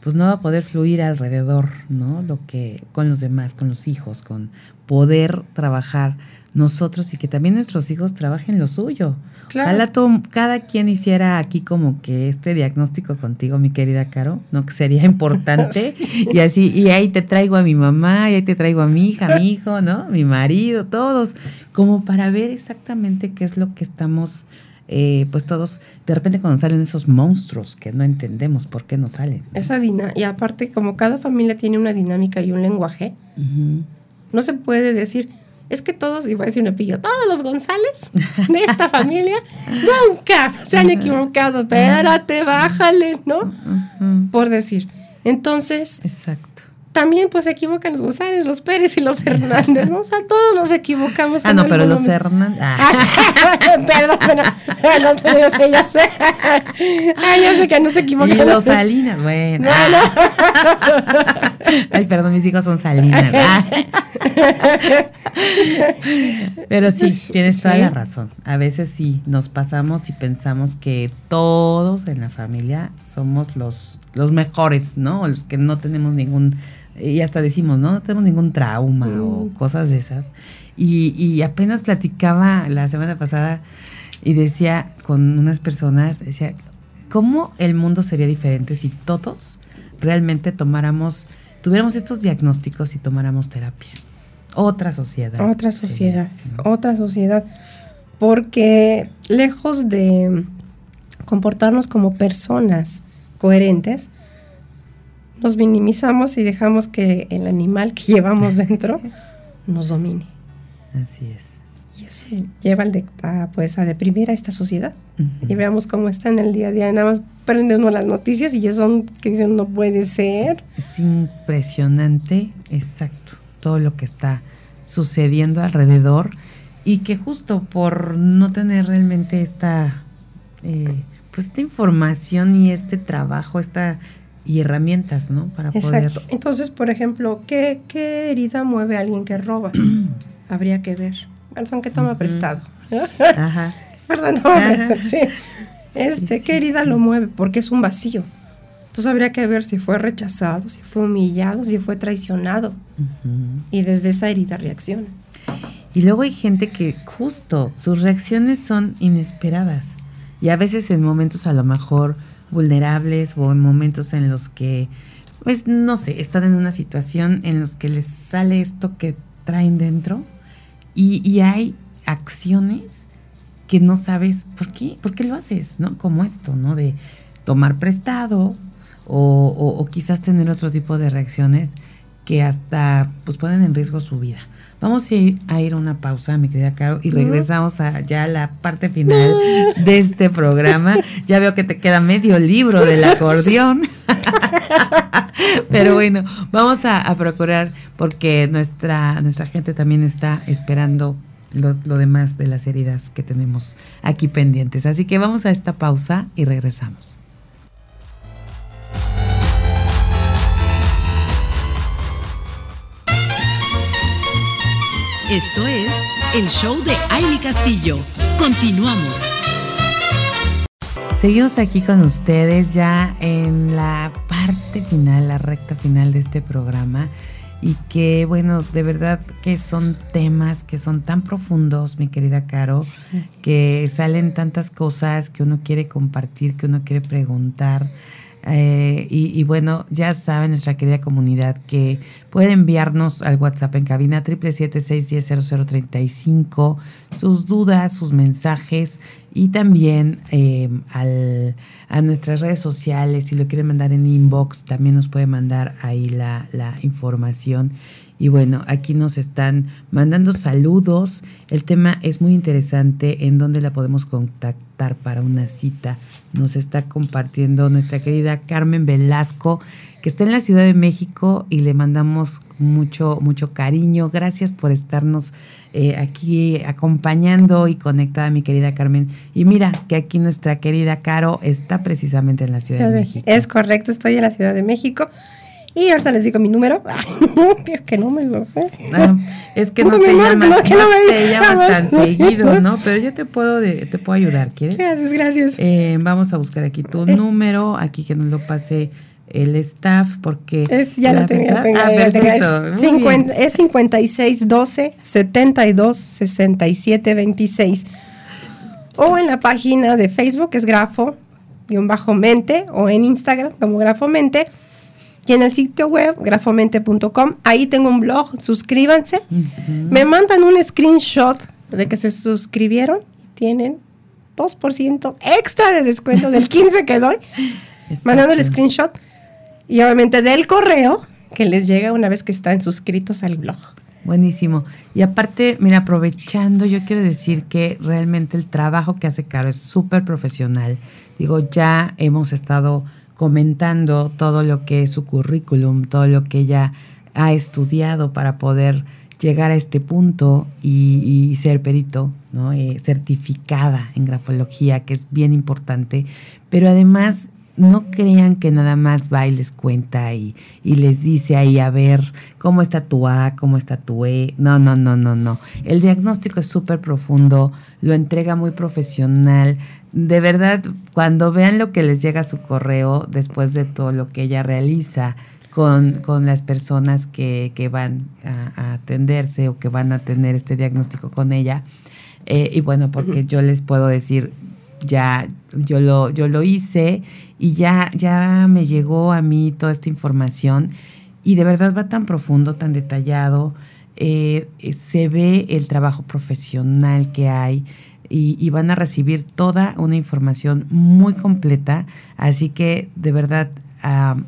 pues no va a poder fluir alrededor, ¿no? Lo que con los demás, con los hijos, con poder trabajar nosotros y que también nuestros hijos trabajen lo suyo. Ojalá todo, cada quien hiciera aquí como que este diagnóstico contigo, mi querida Caro, ¿no? Que sería importante. Y así, y ahí te traigo a mi mamá, y ahí te traigo a mi hija, mi hijo, ¿no? Mi marido, todos, como para ver exactamente qué es lo que estamos, eh, pues todos, de repente cuando salen esos monstruos que no entendemos por qué no salen. Esa y aparte, como cada familia tiene una dinámica y un lenguaje, no se puede decir, es que todos, y voy a decir un pillo, todos los González de esta familia nunca se han equivocado. Espérate, bájale, ¿no? Por decir. Entonces, Exacto. También pues se equivocan los González, los Pérez y los Hernández, ¿no? O sea, todos nos equivocamos. Ah, no, pero los Hernández. Ah. Perdón, pero no sé, yo sé, ya sé. Ah, ya sé que no se equivocan. Y los Salinas, bueno. Ah. Ay, perdón, mis hijos son Salinas. Ah. Pero sí, tienes toda la razón. A veces sí nos pasamos y pensamos que todos en la familia somos los, los mejores, ¿no? Los que no tenemos ningún, y hasta decimos, ¿no? No tenemos ningún trauma o cosas de esas. Y, y apenas platicaba la semana pasada y decía con unas personas, decía, ¿cómo el mundo sería diferente si todos realmente tomáramos, tuviéramos estos diagnósticos y tomáramos terapia? Otra sociedad. Otra sociedad, ¿no? otra sociedad. Porque lejos de comportarnos como personas coherentes, nos minimizamos y dejamos que el animal que llevamos dentro nos domine. Así es. Y eso lleva al de- a, pues, a deprimir a esta sociedad. Y veamos cómo está en el día a día. Nada más prende uno las noticias y ya son que dicen no puede ser. Es impresionante, exacto, todo lo que está sucediendo alrededor y que justo por no tener realmente esta, eh, pues esta información y este trabajo, esta y herramientas, ¿no? Para Exacto. poder. Entonces, por ejemplo, ¿qué, qué herida mueve a alguien que roba? Habría que ver. Perdón, que toma prestado. Ajá. Perdón, toma Ajá. prestado. Sí. Este, Sí, ¿qué herida sí. lo mueve? Porque es un vacío. Entonces habría que ver si fue rechazado, si fue humillado, si fue traicionado. Y desde esa herida reacciona. Y luego hay gente que justo sus reacciones son inesperadas. Y a veces en momentos a lo mejor vulnerables o en momentos en los que, pues no sé, están en una situación en los que les sale esto que traen dentro. Y, y hay acciones que no sabes por qué, por qué lo haces, ¿no? Como esto, ¿no? De tomar prestado o, quizás tener otro tipo de reacciones que hasta pues ponen en riesgo su vida. Vamos a ir a, ir a una pausa, mi querida Caro, y regresamos a ya la parte final de este programa. Ya veo que te queda medio libro del acordeón. Pero bueno, vamos a, a procurar porque nuestra, nuestra gente también está esperando los- lo demás de las heridas que tenemos aquí pendientes. Así que vamos a esta pausa y regresamos. Esto es el show de Aile Castillo. Continuamos. Seguimos aquí con ustedes ya en la parte final, la recta final de este programa. Y que, bueno, de verdad que son temas que son tan profundos, mi querida Caro, que salen tantas cosas que uno quiere compartir, que uno quiere preguntar. Eh, y, y bueno, ya saben nuestra querida comunidad que pueden enviarnos al WhatsApp en cabina 777-610-0035 sus dudas, sus mensajes y también eh, al, a nuestras redes sociales. Si lo quieren mandar en inbox, también nos puede mandar ahí la, la información. Y bueno, aquí nos están mandando saludos. El tema es muy interesante. ¿En dónde la podemos contactar para una cita? Nos está compartiendo nuestra querida Carmen Velasco que está en la Ciudad de México y le mandamos mucho, mucho cariño. Gracias por estarnos eh, aquí acompañando y conectada, mi querida Carmen. Y mira que aquí nuestra querida Caro está precisamente en la Ciudad de México. Es correcto, estoy en la Ciudad de México. Y ahorita les digo mi número. es que no me lo sé. Ah, es que no, te llamas, no, te llamas tan seguido, ¿no? Pero yo te puedo, de, te puedo ayudar, ¿quieres? Gracias, gracias. Eh, vamos a buscar aquí tu eh. número, aquí que nos lo pase el staff, porque... Es, ya lo tengo, ah, Es, 50, es 56 12 72 67 26. O en la página de Facebook, es grafo-mente, o en Instagram como grafomente y en el sitio web grafomente.com. Ahí tengo un blog, suscríbanse. Me mandan un screenshot de que se suscribieron y tienen 2% extra de descuento del 15 que doy. mandando el screenshot y obviamente del correo que les llega una vez que están suscritos al blog. Buenísimo. Y aparte, mira, aprovechando, yo quiero decir que realmente el trabajo que hace Caro es súper profesional. Digo, ya hemos estado comentando todo lo que es su currículum, todo lo que ella ha estudiado para poder llegar a este punto y, ser perito, ¿no? Eh, certificada en grafología, que es bien importante, pero además no crean que nada más va y les cuenta y, y, les dice ahí a ver cómo está tu A, cómo está tu E. No, no, no, no, no. El diagnóstico es súper profundo, lo entrega muy profesional. De verdad, cuando vean lo que les llega a su correo después de todo lo que ella realiza con, con las personas que, que van a, atenderse o que van a tener este diagnóstico con ella, eh, y bueno, porque yo les puedo decir, ya yo lo, yo lo hice y ya, ya me llegó a mí toda esta información y de verdad va tan profundo, tan detallado, eh, se ve el trabajo profesional que hay y, van a recibir toda una información muy completa, así que de verdad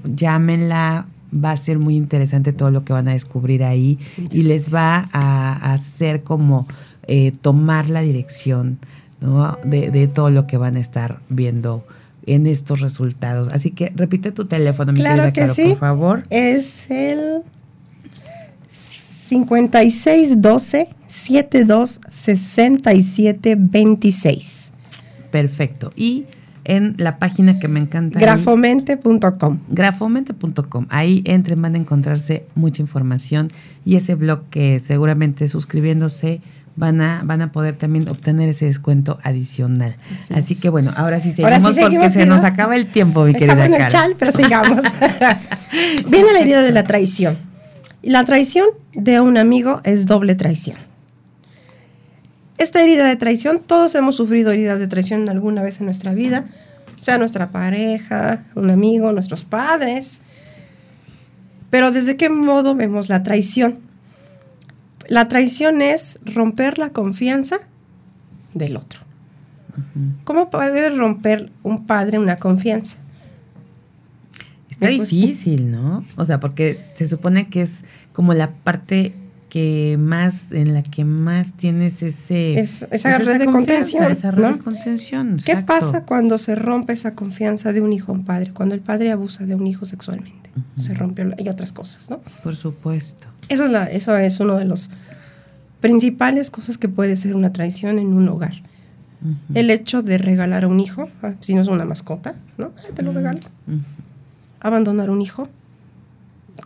llámenla, va a ser muy interesante todo lo que van a descubrir ahí y les va a, hacer como eh, tomar la dirección de, de todo lo que van a estar viendo en estos resultados. Así que repite tu teléfono, mi claro querida que sí. por favor. Es el 5612 72 67 26. Perfecto. Y en la página que me encanta. Grafomente.com. Grafomente.com. Ahí entren, van a encontrarse mucha información y ese blog que seguramente suscribiéndose van a, van a poder también obtener ese descuento adicional. Así, que bueno, ahora sí seguimos, porque se nos acaba el tiempo, mi querida en el chal, pero sigamos. Viene la herida de la traición. La traición de un amigo es doble traición. Esta herida de traición, todos hemos sufrido heridas de traición alguna vez en nuestra vida, sea nuestra pareja, un amigo, nuestros padres. Pero ¿desde qué modo vemos la traición? La traición es romper la confianza del otro. ¿Cómo puede romper un padre una confianza? Está difícil, ¿no? O sea, porque se supone que es como la parte que más, en la que más tienes ese... esa, red de contención. Esa red de contención. ¿Qué pasa cuando se rompe esa confianza de un hijo a un padre? Cuando el padre abusa de un hijo sexualmente. Se rompe y otras cosas, ¿no? Por supuesto. Eso es, la, eso es uno de los principales cosas que puede ser una traición en un hogar. El hecho de regalar a un hijo, ah, si no es una mascota, ¿no? Te lo regalo. Abandonar un hijo,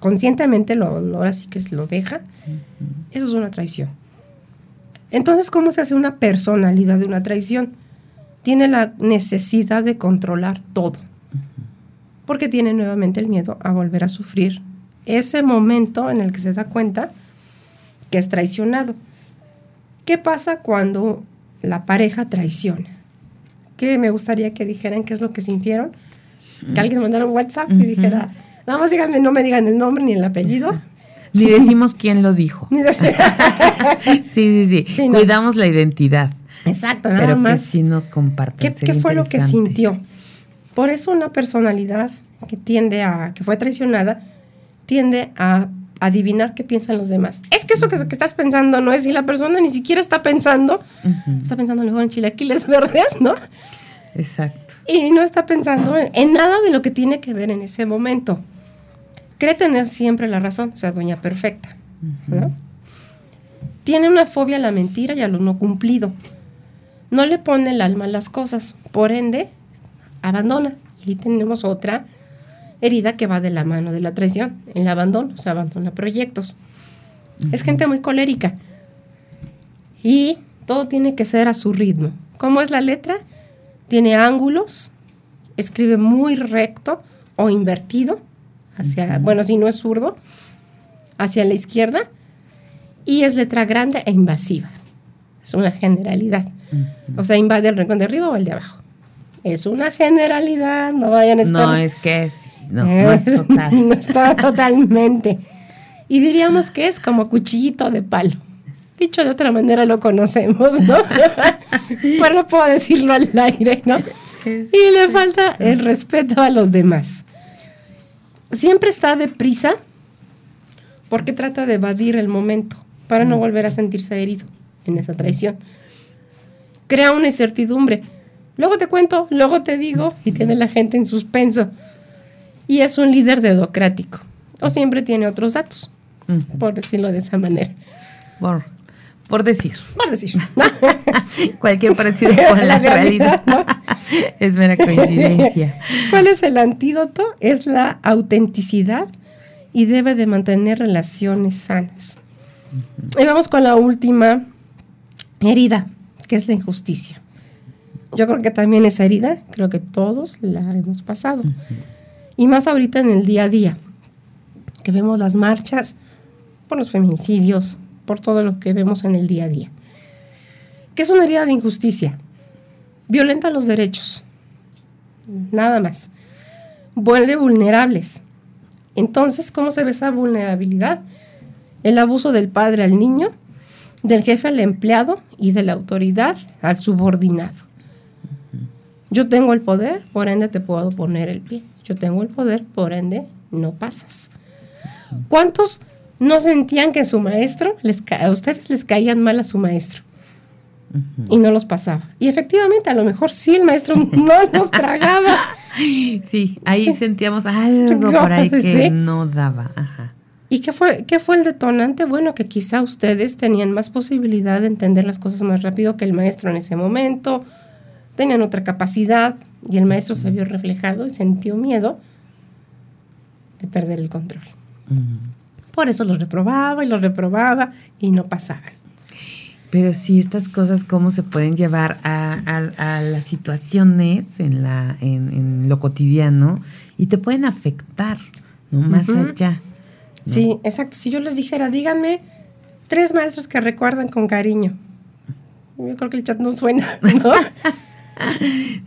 conscientemente lo, ahora sí que lo deja, eso es una traición. Entonces, ¿cómo se hace una personalidad de una traición? Tiene la necesidad de controlar todo, porque tiene nuevamente el miedo a volver a sufrir ese momento en el que se da cuenta que es traicionado. ¿Qué pasa cuando la pareja traiciona? Que me gustaría que dijeran qué es lo que sintieron. Que alguien mandara un WhatsApp y dijera, nada más díganme, no me digan el nombre ni el apellido. Ni decimos quién lo dijo. sí, sí, sí. Cuidamos la identidad. Exacto, nada pero más. Que sí nos comparten. ¿Qué, ¿qué fue lo que sintió? Por eso una personalidad que tiende a, que fue traicionada, tiende a adivinar qué piensan los demás. Es que eso que, que estás pensando no es, y la persona ni siquiera está pensando, está pensando mejor en chilaquiles verdes, ¿no? Exacto. Y no está pensando en, nada de lo que tiene que ver en ese momento. Cree tener siempre la razón, o sea, doña perfecta, ¿no? Tiene una fobia a la mentira y a lo no cumplido. No le pone el alma a las cosas, por ende, abandona. Y ahí tenemos otra herida que va de la mano de la traición, el abandono, o sea, abandona proyectos. Es gente muy colérica. Y todo tiene que ser a su ritmo. ¿Cómo es la letra? Tiene ángulos, escribe muy recto o invertido, hacia, bueno, si no es zurdo, hacia la izquierda, y es letra grande e invasiva. Es una generalidad. O sea, invade el rincón de arriba o el de abajo. Es una generalidad, no vayan a estar. No, es que sí, no, no es total. no está totalmente. Y diríamos que es como cuchillito de palo. Dicho de otra manera lo conocemos, ¿no? Pero no puedo decirlo al aire, ¿no? Y le falta el respeto a los demás. Siempre está deprisa porque trata de evadir el momento para no volver a sentirse herido en esa traición. Crea una incertidumbre. Luego te cuento, luego te digo, y tiene la gente en suspenso. Y es un líder dedocrático. O siempre tiene otros datos, por decirlo de esa manera. Por decir. Por decir. Cualquier parecido con la, realidad, es mera coincidencia. ¿Cuál es el antídoto? Es la autenticidad y debe de mantener relaciones sanas. Y vamos con la última herida, que es la injusticia. Yo creo que también esa herida, creo que todos la hemos pasado. Y más ahorita en el día a día, que vemos las marchas por los feminicidios, por todo lo que vemos en el día a día. ¿Qué es una herida de injusticia? Violenta los derechos, nada más. Vuelve vulnerables. Entonces, ¿cómo se ve esa vulnerabilidad? El abuso del padre al niño, del jefe al empleado y de la autoridad al subordinado. Yo tengo el poder, por ende te puedo poner el pie. Yo tengo el poder, por ende no pasas. ¿Cuántos no sentían que su maestro, les a ustedes les caían mal a su maestro? Y no los pasaba. Y efectivamente, a lo mejor sí el maestro no los tragaba. Sí, ahí sentíamos algo por ahí que no daba. ¿Y qué fue, qué fue el detonante? Bueno, que quizá ustedes tenían más posibilidad de entender las cosas más rápido que el maestro en ese momento, tenían otra capacidad y el maestro se vio reflejado y sintió miedo de perder el control. Por eso los reprobaba y los reprobaba y no pasaban. Pero sí, estas cosas, ¿cómo se pueden llevar a, las situaciones en, la, en, lo cotidiano y te pueden afectar, ¿no? Más allá. Sí, exacto. Si yo les dijera, díganme tres maestros que recuerdan con cariño. Yo creo que el chat no suena, ¿no?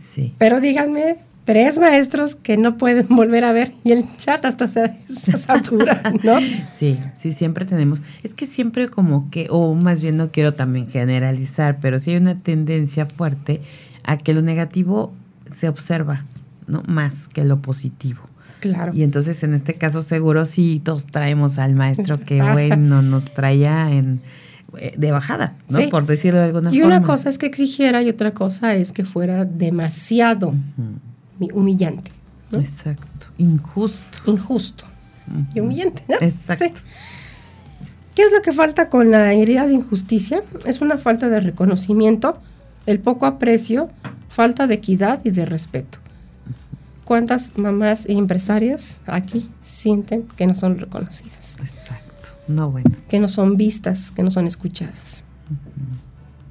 sí. Pero díganme tres maestros que no pueden volver a ver y el chat hasta se, satura, ¿no? Sí, sí, siempre tenemos. Es que siempre como que, o más bien no quiero también generalizar, pero sí hay una tendencia fuerte a que lo negativo se observa, ¿no? Más que lo positivo. Claro. Y entonces en este caso seguro sí todos traemos al maestro que bueno nos traía en eh, de bajada, ¿no? Por decirlo de alguna forma. Y una cosa es que exigiera y otra cosa es que fuera demasiado humillante. Exacto. Injusto. Injusto. Y humillante, ¿no? Exacto. ¿Qué es lo que falta con la herida de injusticia? Es una falta de reconocimiento, el poco aprecio, falta de equidad y de respeto. ¿Cuántas mamás e empresarias aquí sienten que no son reconocidas? Exacto. No, bueno. Que no son vistas, que no son escuchadas.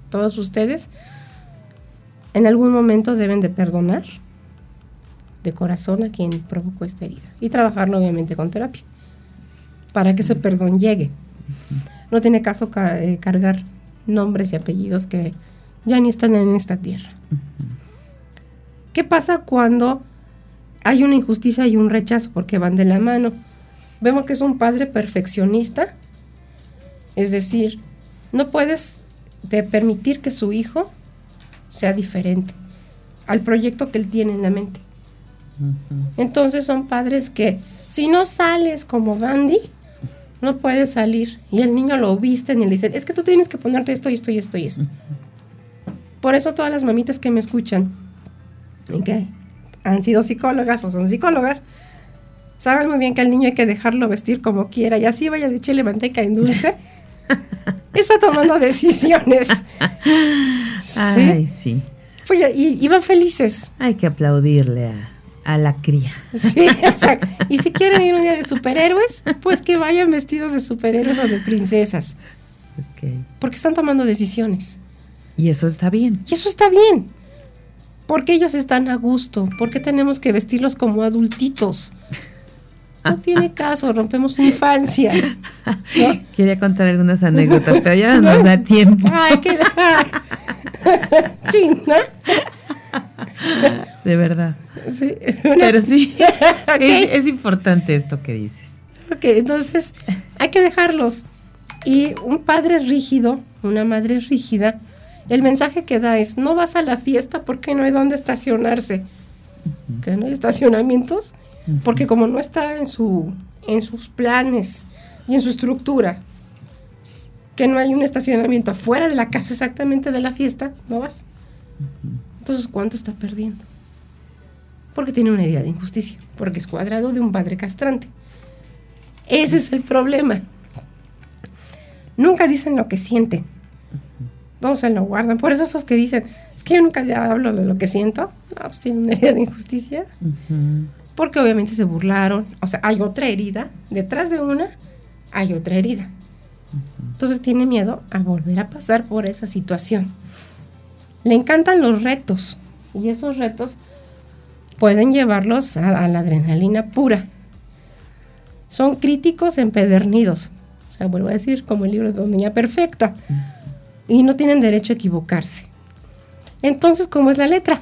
Todos ustedes en algún momento deben de perdonar de corazón a quien provocó esta herida y trabajarlo obviamente con terapia para que ese perdón llegue. No tiene caso eh, cargar nombres y apellidos que ya ni están en esta tierra. ¿Qué pasa cuando hay una injusticia y un rechazo porque van de la mano. Vemos que es un padre perfeccionista, es decir, no puedes permitir que su hijo sea diferente al proyecto que él tiene en la mente. Entonces son padres que si no sales como Bandy, no puedes salir. Y el niño lo viste y le dicen, es que tú tienes que ponerte esto y esto y esto y esto. Por eso todas las mamitas que me escuchan, ¿ok? han sido psicólogas o son psicólogas, saben muy bien que al niño hay que dejarlo vestir como quiera y así vaya de chile, manteca en dulce. está tomando decisiones. Ay, sí. y iban felices. Hay que aplaudirle a, la cría. Sí, exacto. Y si quieren ir un día de superhéroes, pues que vayan vestidos de superhéroes o de princesas. Porque están tomando decisiones. Y eso está bien. Y eso está bien. Porque ellos están a gusto. Porque tenemos que vestirlos como adultitos. No tiene caso, rompemos su infancia. Quería contar algunas anécdotas, pero ya no nos da tiempo. Ay, qué De verdad. Sí. Pero sí, es, importante esto que dices. Ok, entonces hay que dejarlos. Y un padre rígido, una madre rígida, el mensaje que da es, no vas a la fiesta porque no hay dónde estacionarse. Que no hay estacionamientos, porque como no está en, su, en sus planes y en su estructura, que no hay un estacionamiento afuera de la casa exactamente de la fiesta, no vas. Entonces, ¿cuánto está perdiendo? Porque tiene una herida de injusticia, porque es cuadrado de un padre castrante. Ese es el problema. Nunca dicen lo que sienten. Todos se lo guardan. Por eso esos que dicen, es que yo nunca hablo de lo que siento, no, pues tienen una herida de injusticia. Porque obviamente se burlaron. O sea, hay otra herida. Detrás de una hay otra herida. Entonces tiene miedo a volver a pasar por esa situación. Le encantan los retos. Y esos retos pueden llevarlos a, la adrenalina pura. Son críticos empedernidos. O sea, vuelvo a decir, como el libro de Niña Perfecta. Y no tienen derecho a equivocarse. Entonces, ¿cómo es la letra?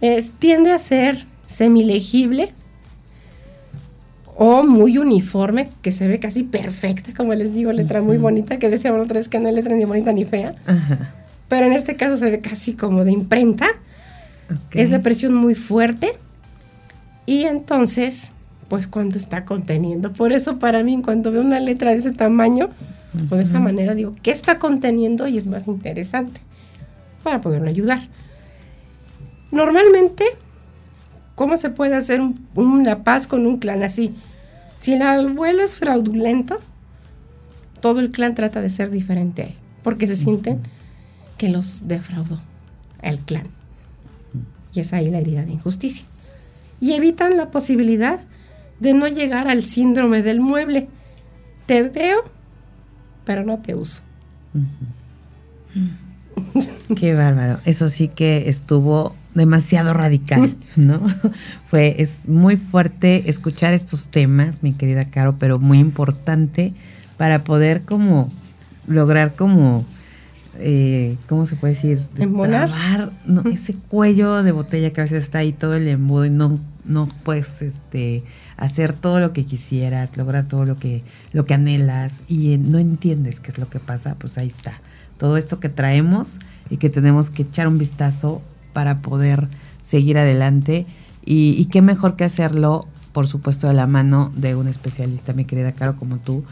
Es, tiende a ser semilegible o muy uniforme, que se ve casi perfecta, como les digo, letra muy bonita, que decíamos otra vez que no hay letra ni bonita ni fea. Pero en este caso se ve casi como de imprenta. Es de presión muy fuerte. Y entonces, pues cuando está conteniendo. Por eso para mí, cuando veo una letra de ese tamaño, o de esa manera, digo, ¿qué está conteniendo? Y es más interesante para poderlo ayudar. Normalmente ¿Cómo se puede hacer una paz con un clan así? Si el abuelo es fraudulento, todo el clan trata de ser diferente a él, porque se sienten que los defraudó el clan. Y es ahí la herida de injusticia. Y evitan la posibilidad de no llegar al síndrome del mueble. Te veo, pero no te uso. Qué bárbaro. Eso sí que estuvo demasiado radical, ¿no? Fue, es muy fuerte escuchar estos temas, mi querida Caro, pero muy importante para poder como lograr como, eh, ¿cómo se puede decir? Trabar, no, ese cuello de botella que a veces está ahí todo el embudo y no, no puedes este, hacer todo lo que quisieras, lograr todo lo que, lo que anhelas y no entiendes qué es lo que pasa, pues ahí está. Todo esto que traemos y que tenemos que echar un vistazo para poder seguir adelante. Y, qué mejor que hacerlo, por supuesto, de la mano de un especialista, mi querida Caro, como tú,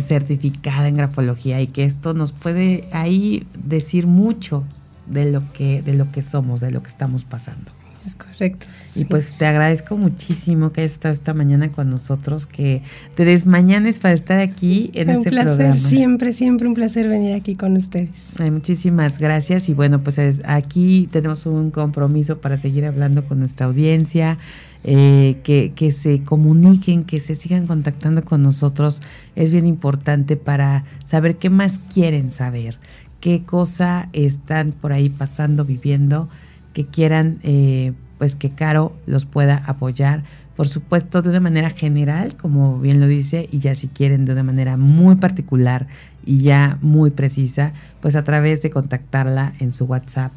certificada en grafología y que esto nos puede ahí decir mucho de lo que de lo que somos, de lo que estamos pasando. Es correcto. Y pues te agradezco muchísimo que hayas estado esta mañana con nosotros, que te desmañanes para estar aquí en este programa. Un placer, siempre, siempre un placer venir aquí con ustedes. Ay, muchísimas gracias y bueno, pues aquí tenemos un compromiso para seguir hablando con nuestra audiencia, eh, que, se comuniquen, que se sigan contactando con nosotros. Es bien importante para saber qué más quieren saber, qué cosa están por ahí pasando, viviendo que quieran eh, pues que Caro los pueda apoyar, por supuesto de una manera general, como bien lo dice, y ya si quieren de una manera muy particular y ya muy precisa, pues a través de contactarla en su WhatsApp,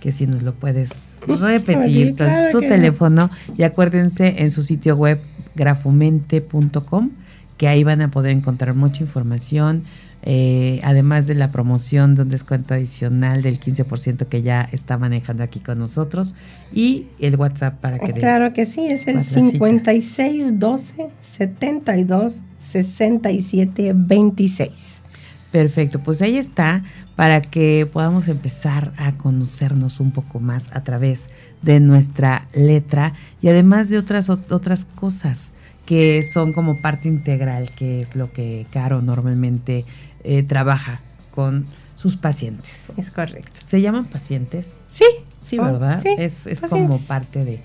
que si nos lo puedes repetir con su teléfono y acuérdense en su sitio web grafomente.com que ahí van a poder encontrar mucha información, eh, además de la promoción de un descuento adicional del 15% que ya está manejando aquí con nosotros y el WhatsApp para que... Claro que sí, es el 5612 72 67 26. Perfecto, pues ahí está para que podamos empezar a conocernos un poco más a través de nuestra letra y además de otras otras cosas que son como parte integral, que es lo que Caro normalmente eh, trabaja con sus pacientes. Es correcto. ¿Se llaman pacientes? Sí. Sí, ¿verdad? Sí, es es como parte de...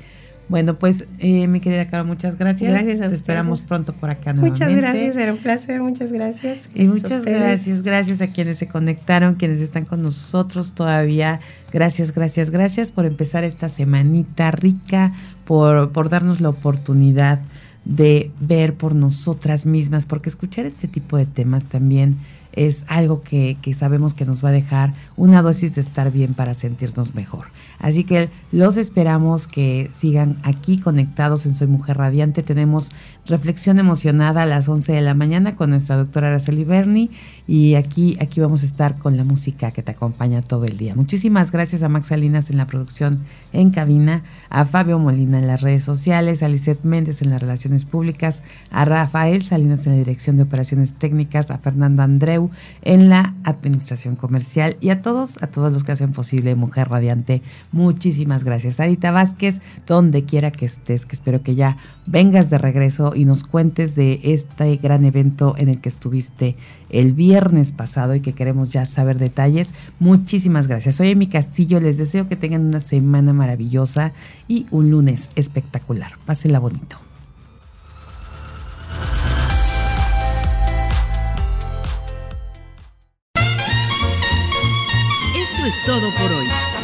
Bueno, pues eh, mi querida Caro, muchas gracias. Gracias a Te esperamos pronto por acá nuevamente. Muchas gracias, era un placer, muchas gracias. Y muchas gracias, gracias a quienes se conectaron, quienes están con nosotros todavía. Gracias, gracias, gracias por empezar esta semanita rica, por, por darnos la oportunidad de ver por nosotras mismas, porque escuchar este tipo de temas también es algo que, que sabemos que nos va a dejar una dosis de estar bien para sentirnos mejor. Así que los esperamos que sigan aquí conectados en Soy Mujer Radiante. Tenemos reflexión emocionada a las 11 de la mañana con nuestra doctora Araceli Berni y aquí, aquí vamos a estar con la música que te acompaña todo el día. Muchísimas gracias a Max Salinas en la producción en cabina, a Fabio Molina en las redes sociales, a Lisette Méndez en las relaciones públicas, a Rafael Salinas en la dirección de operaciones técnicas, a Fernanda Andreu en la administración comercial y a todos, a todos los que hacen posible Mujer Radiante. Muchísimas gracias. Sarita Vázquez, donde quiera que estés, que espero que ya vengas de regreso y nos cuentes de este gran evento en el que estuviste el viernes pasado y que queremos ya saber detalles. Muchísimas gracias. Soy Emi Castillo, les deseo que tengan una semana maravillosa y un lunes espectacular. Pásenla bonito. Esto es todo por hoy.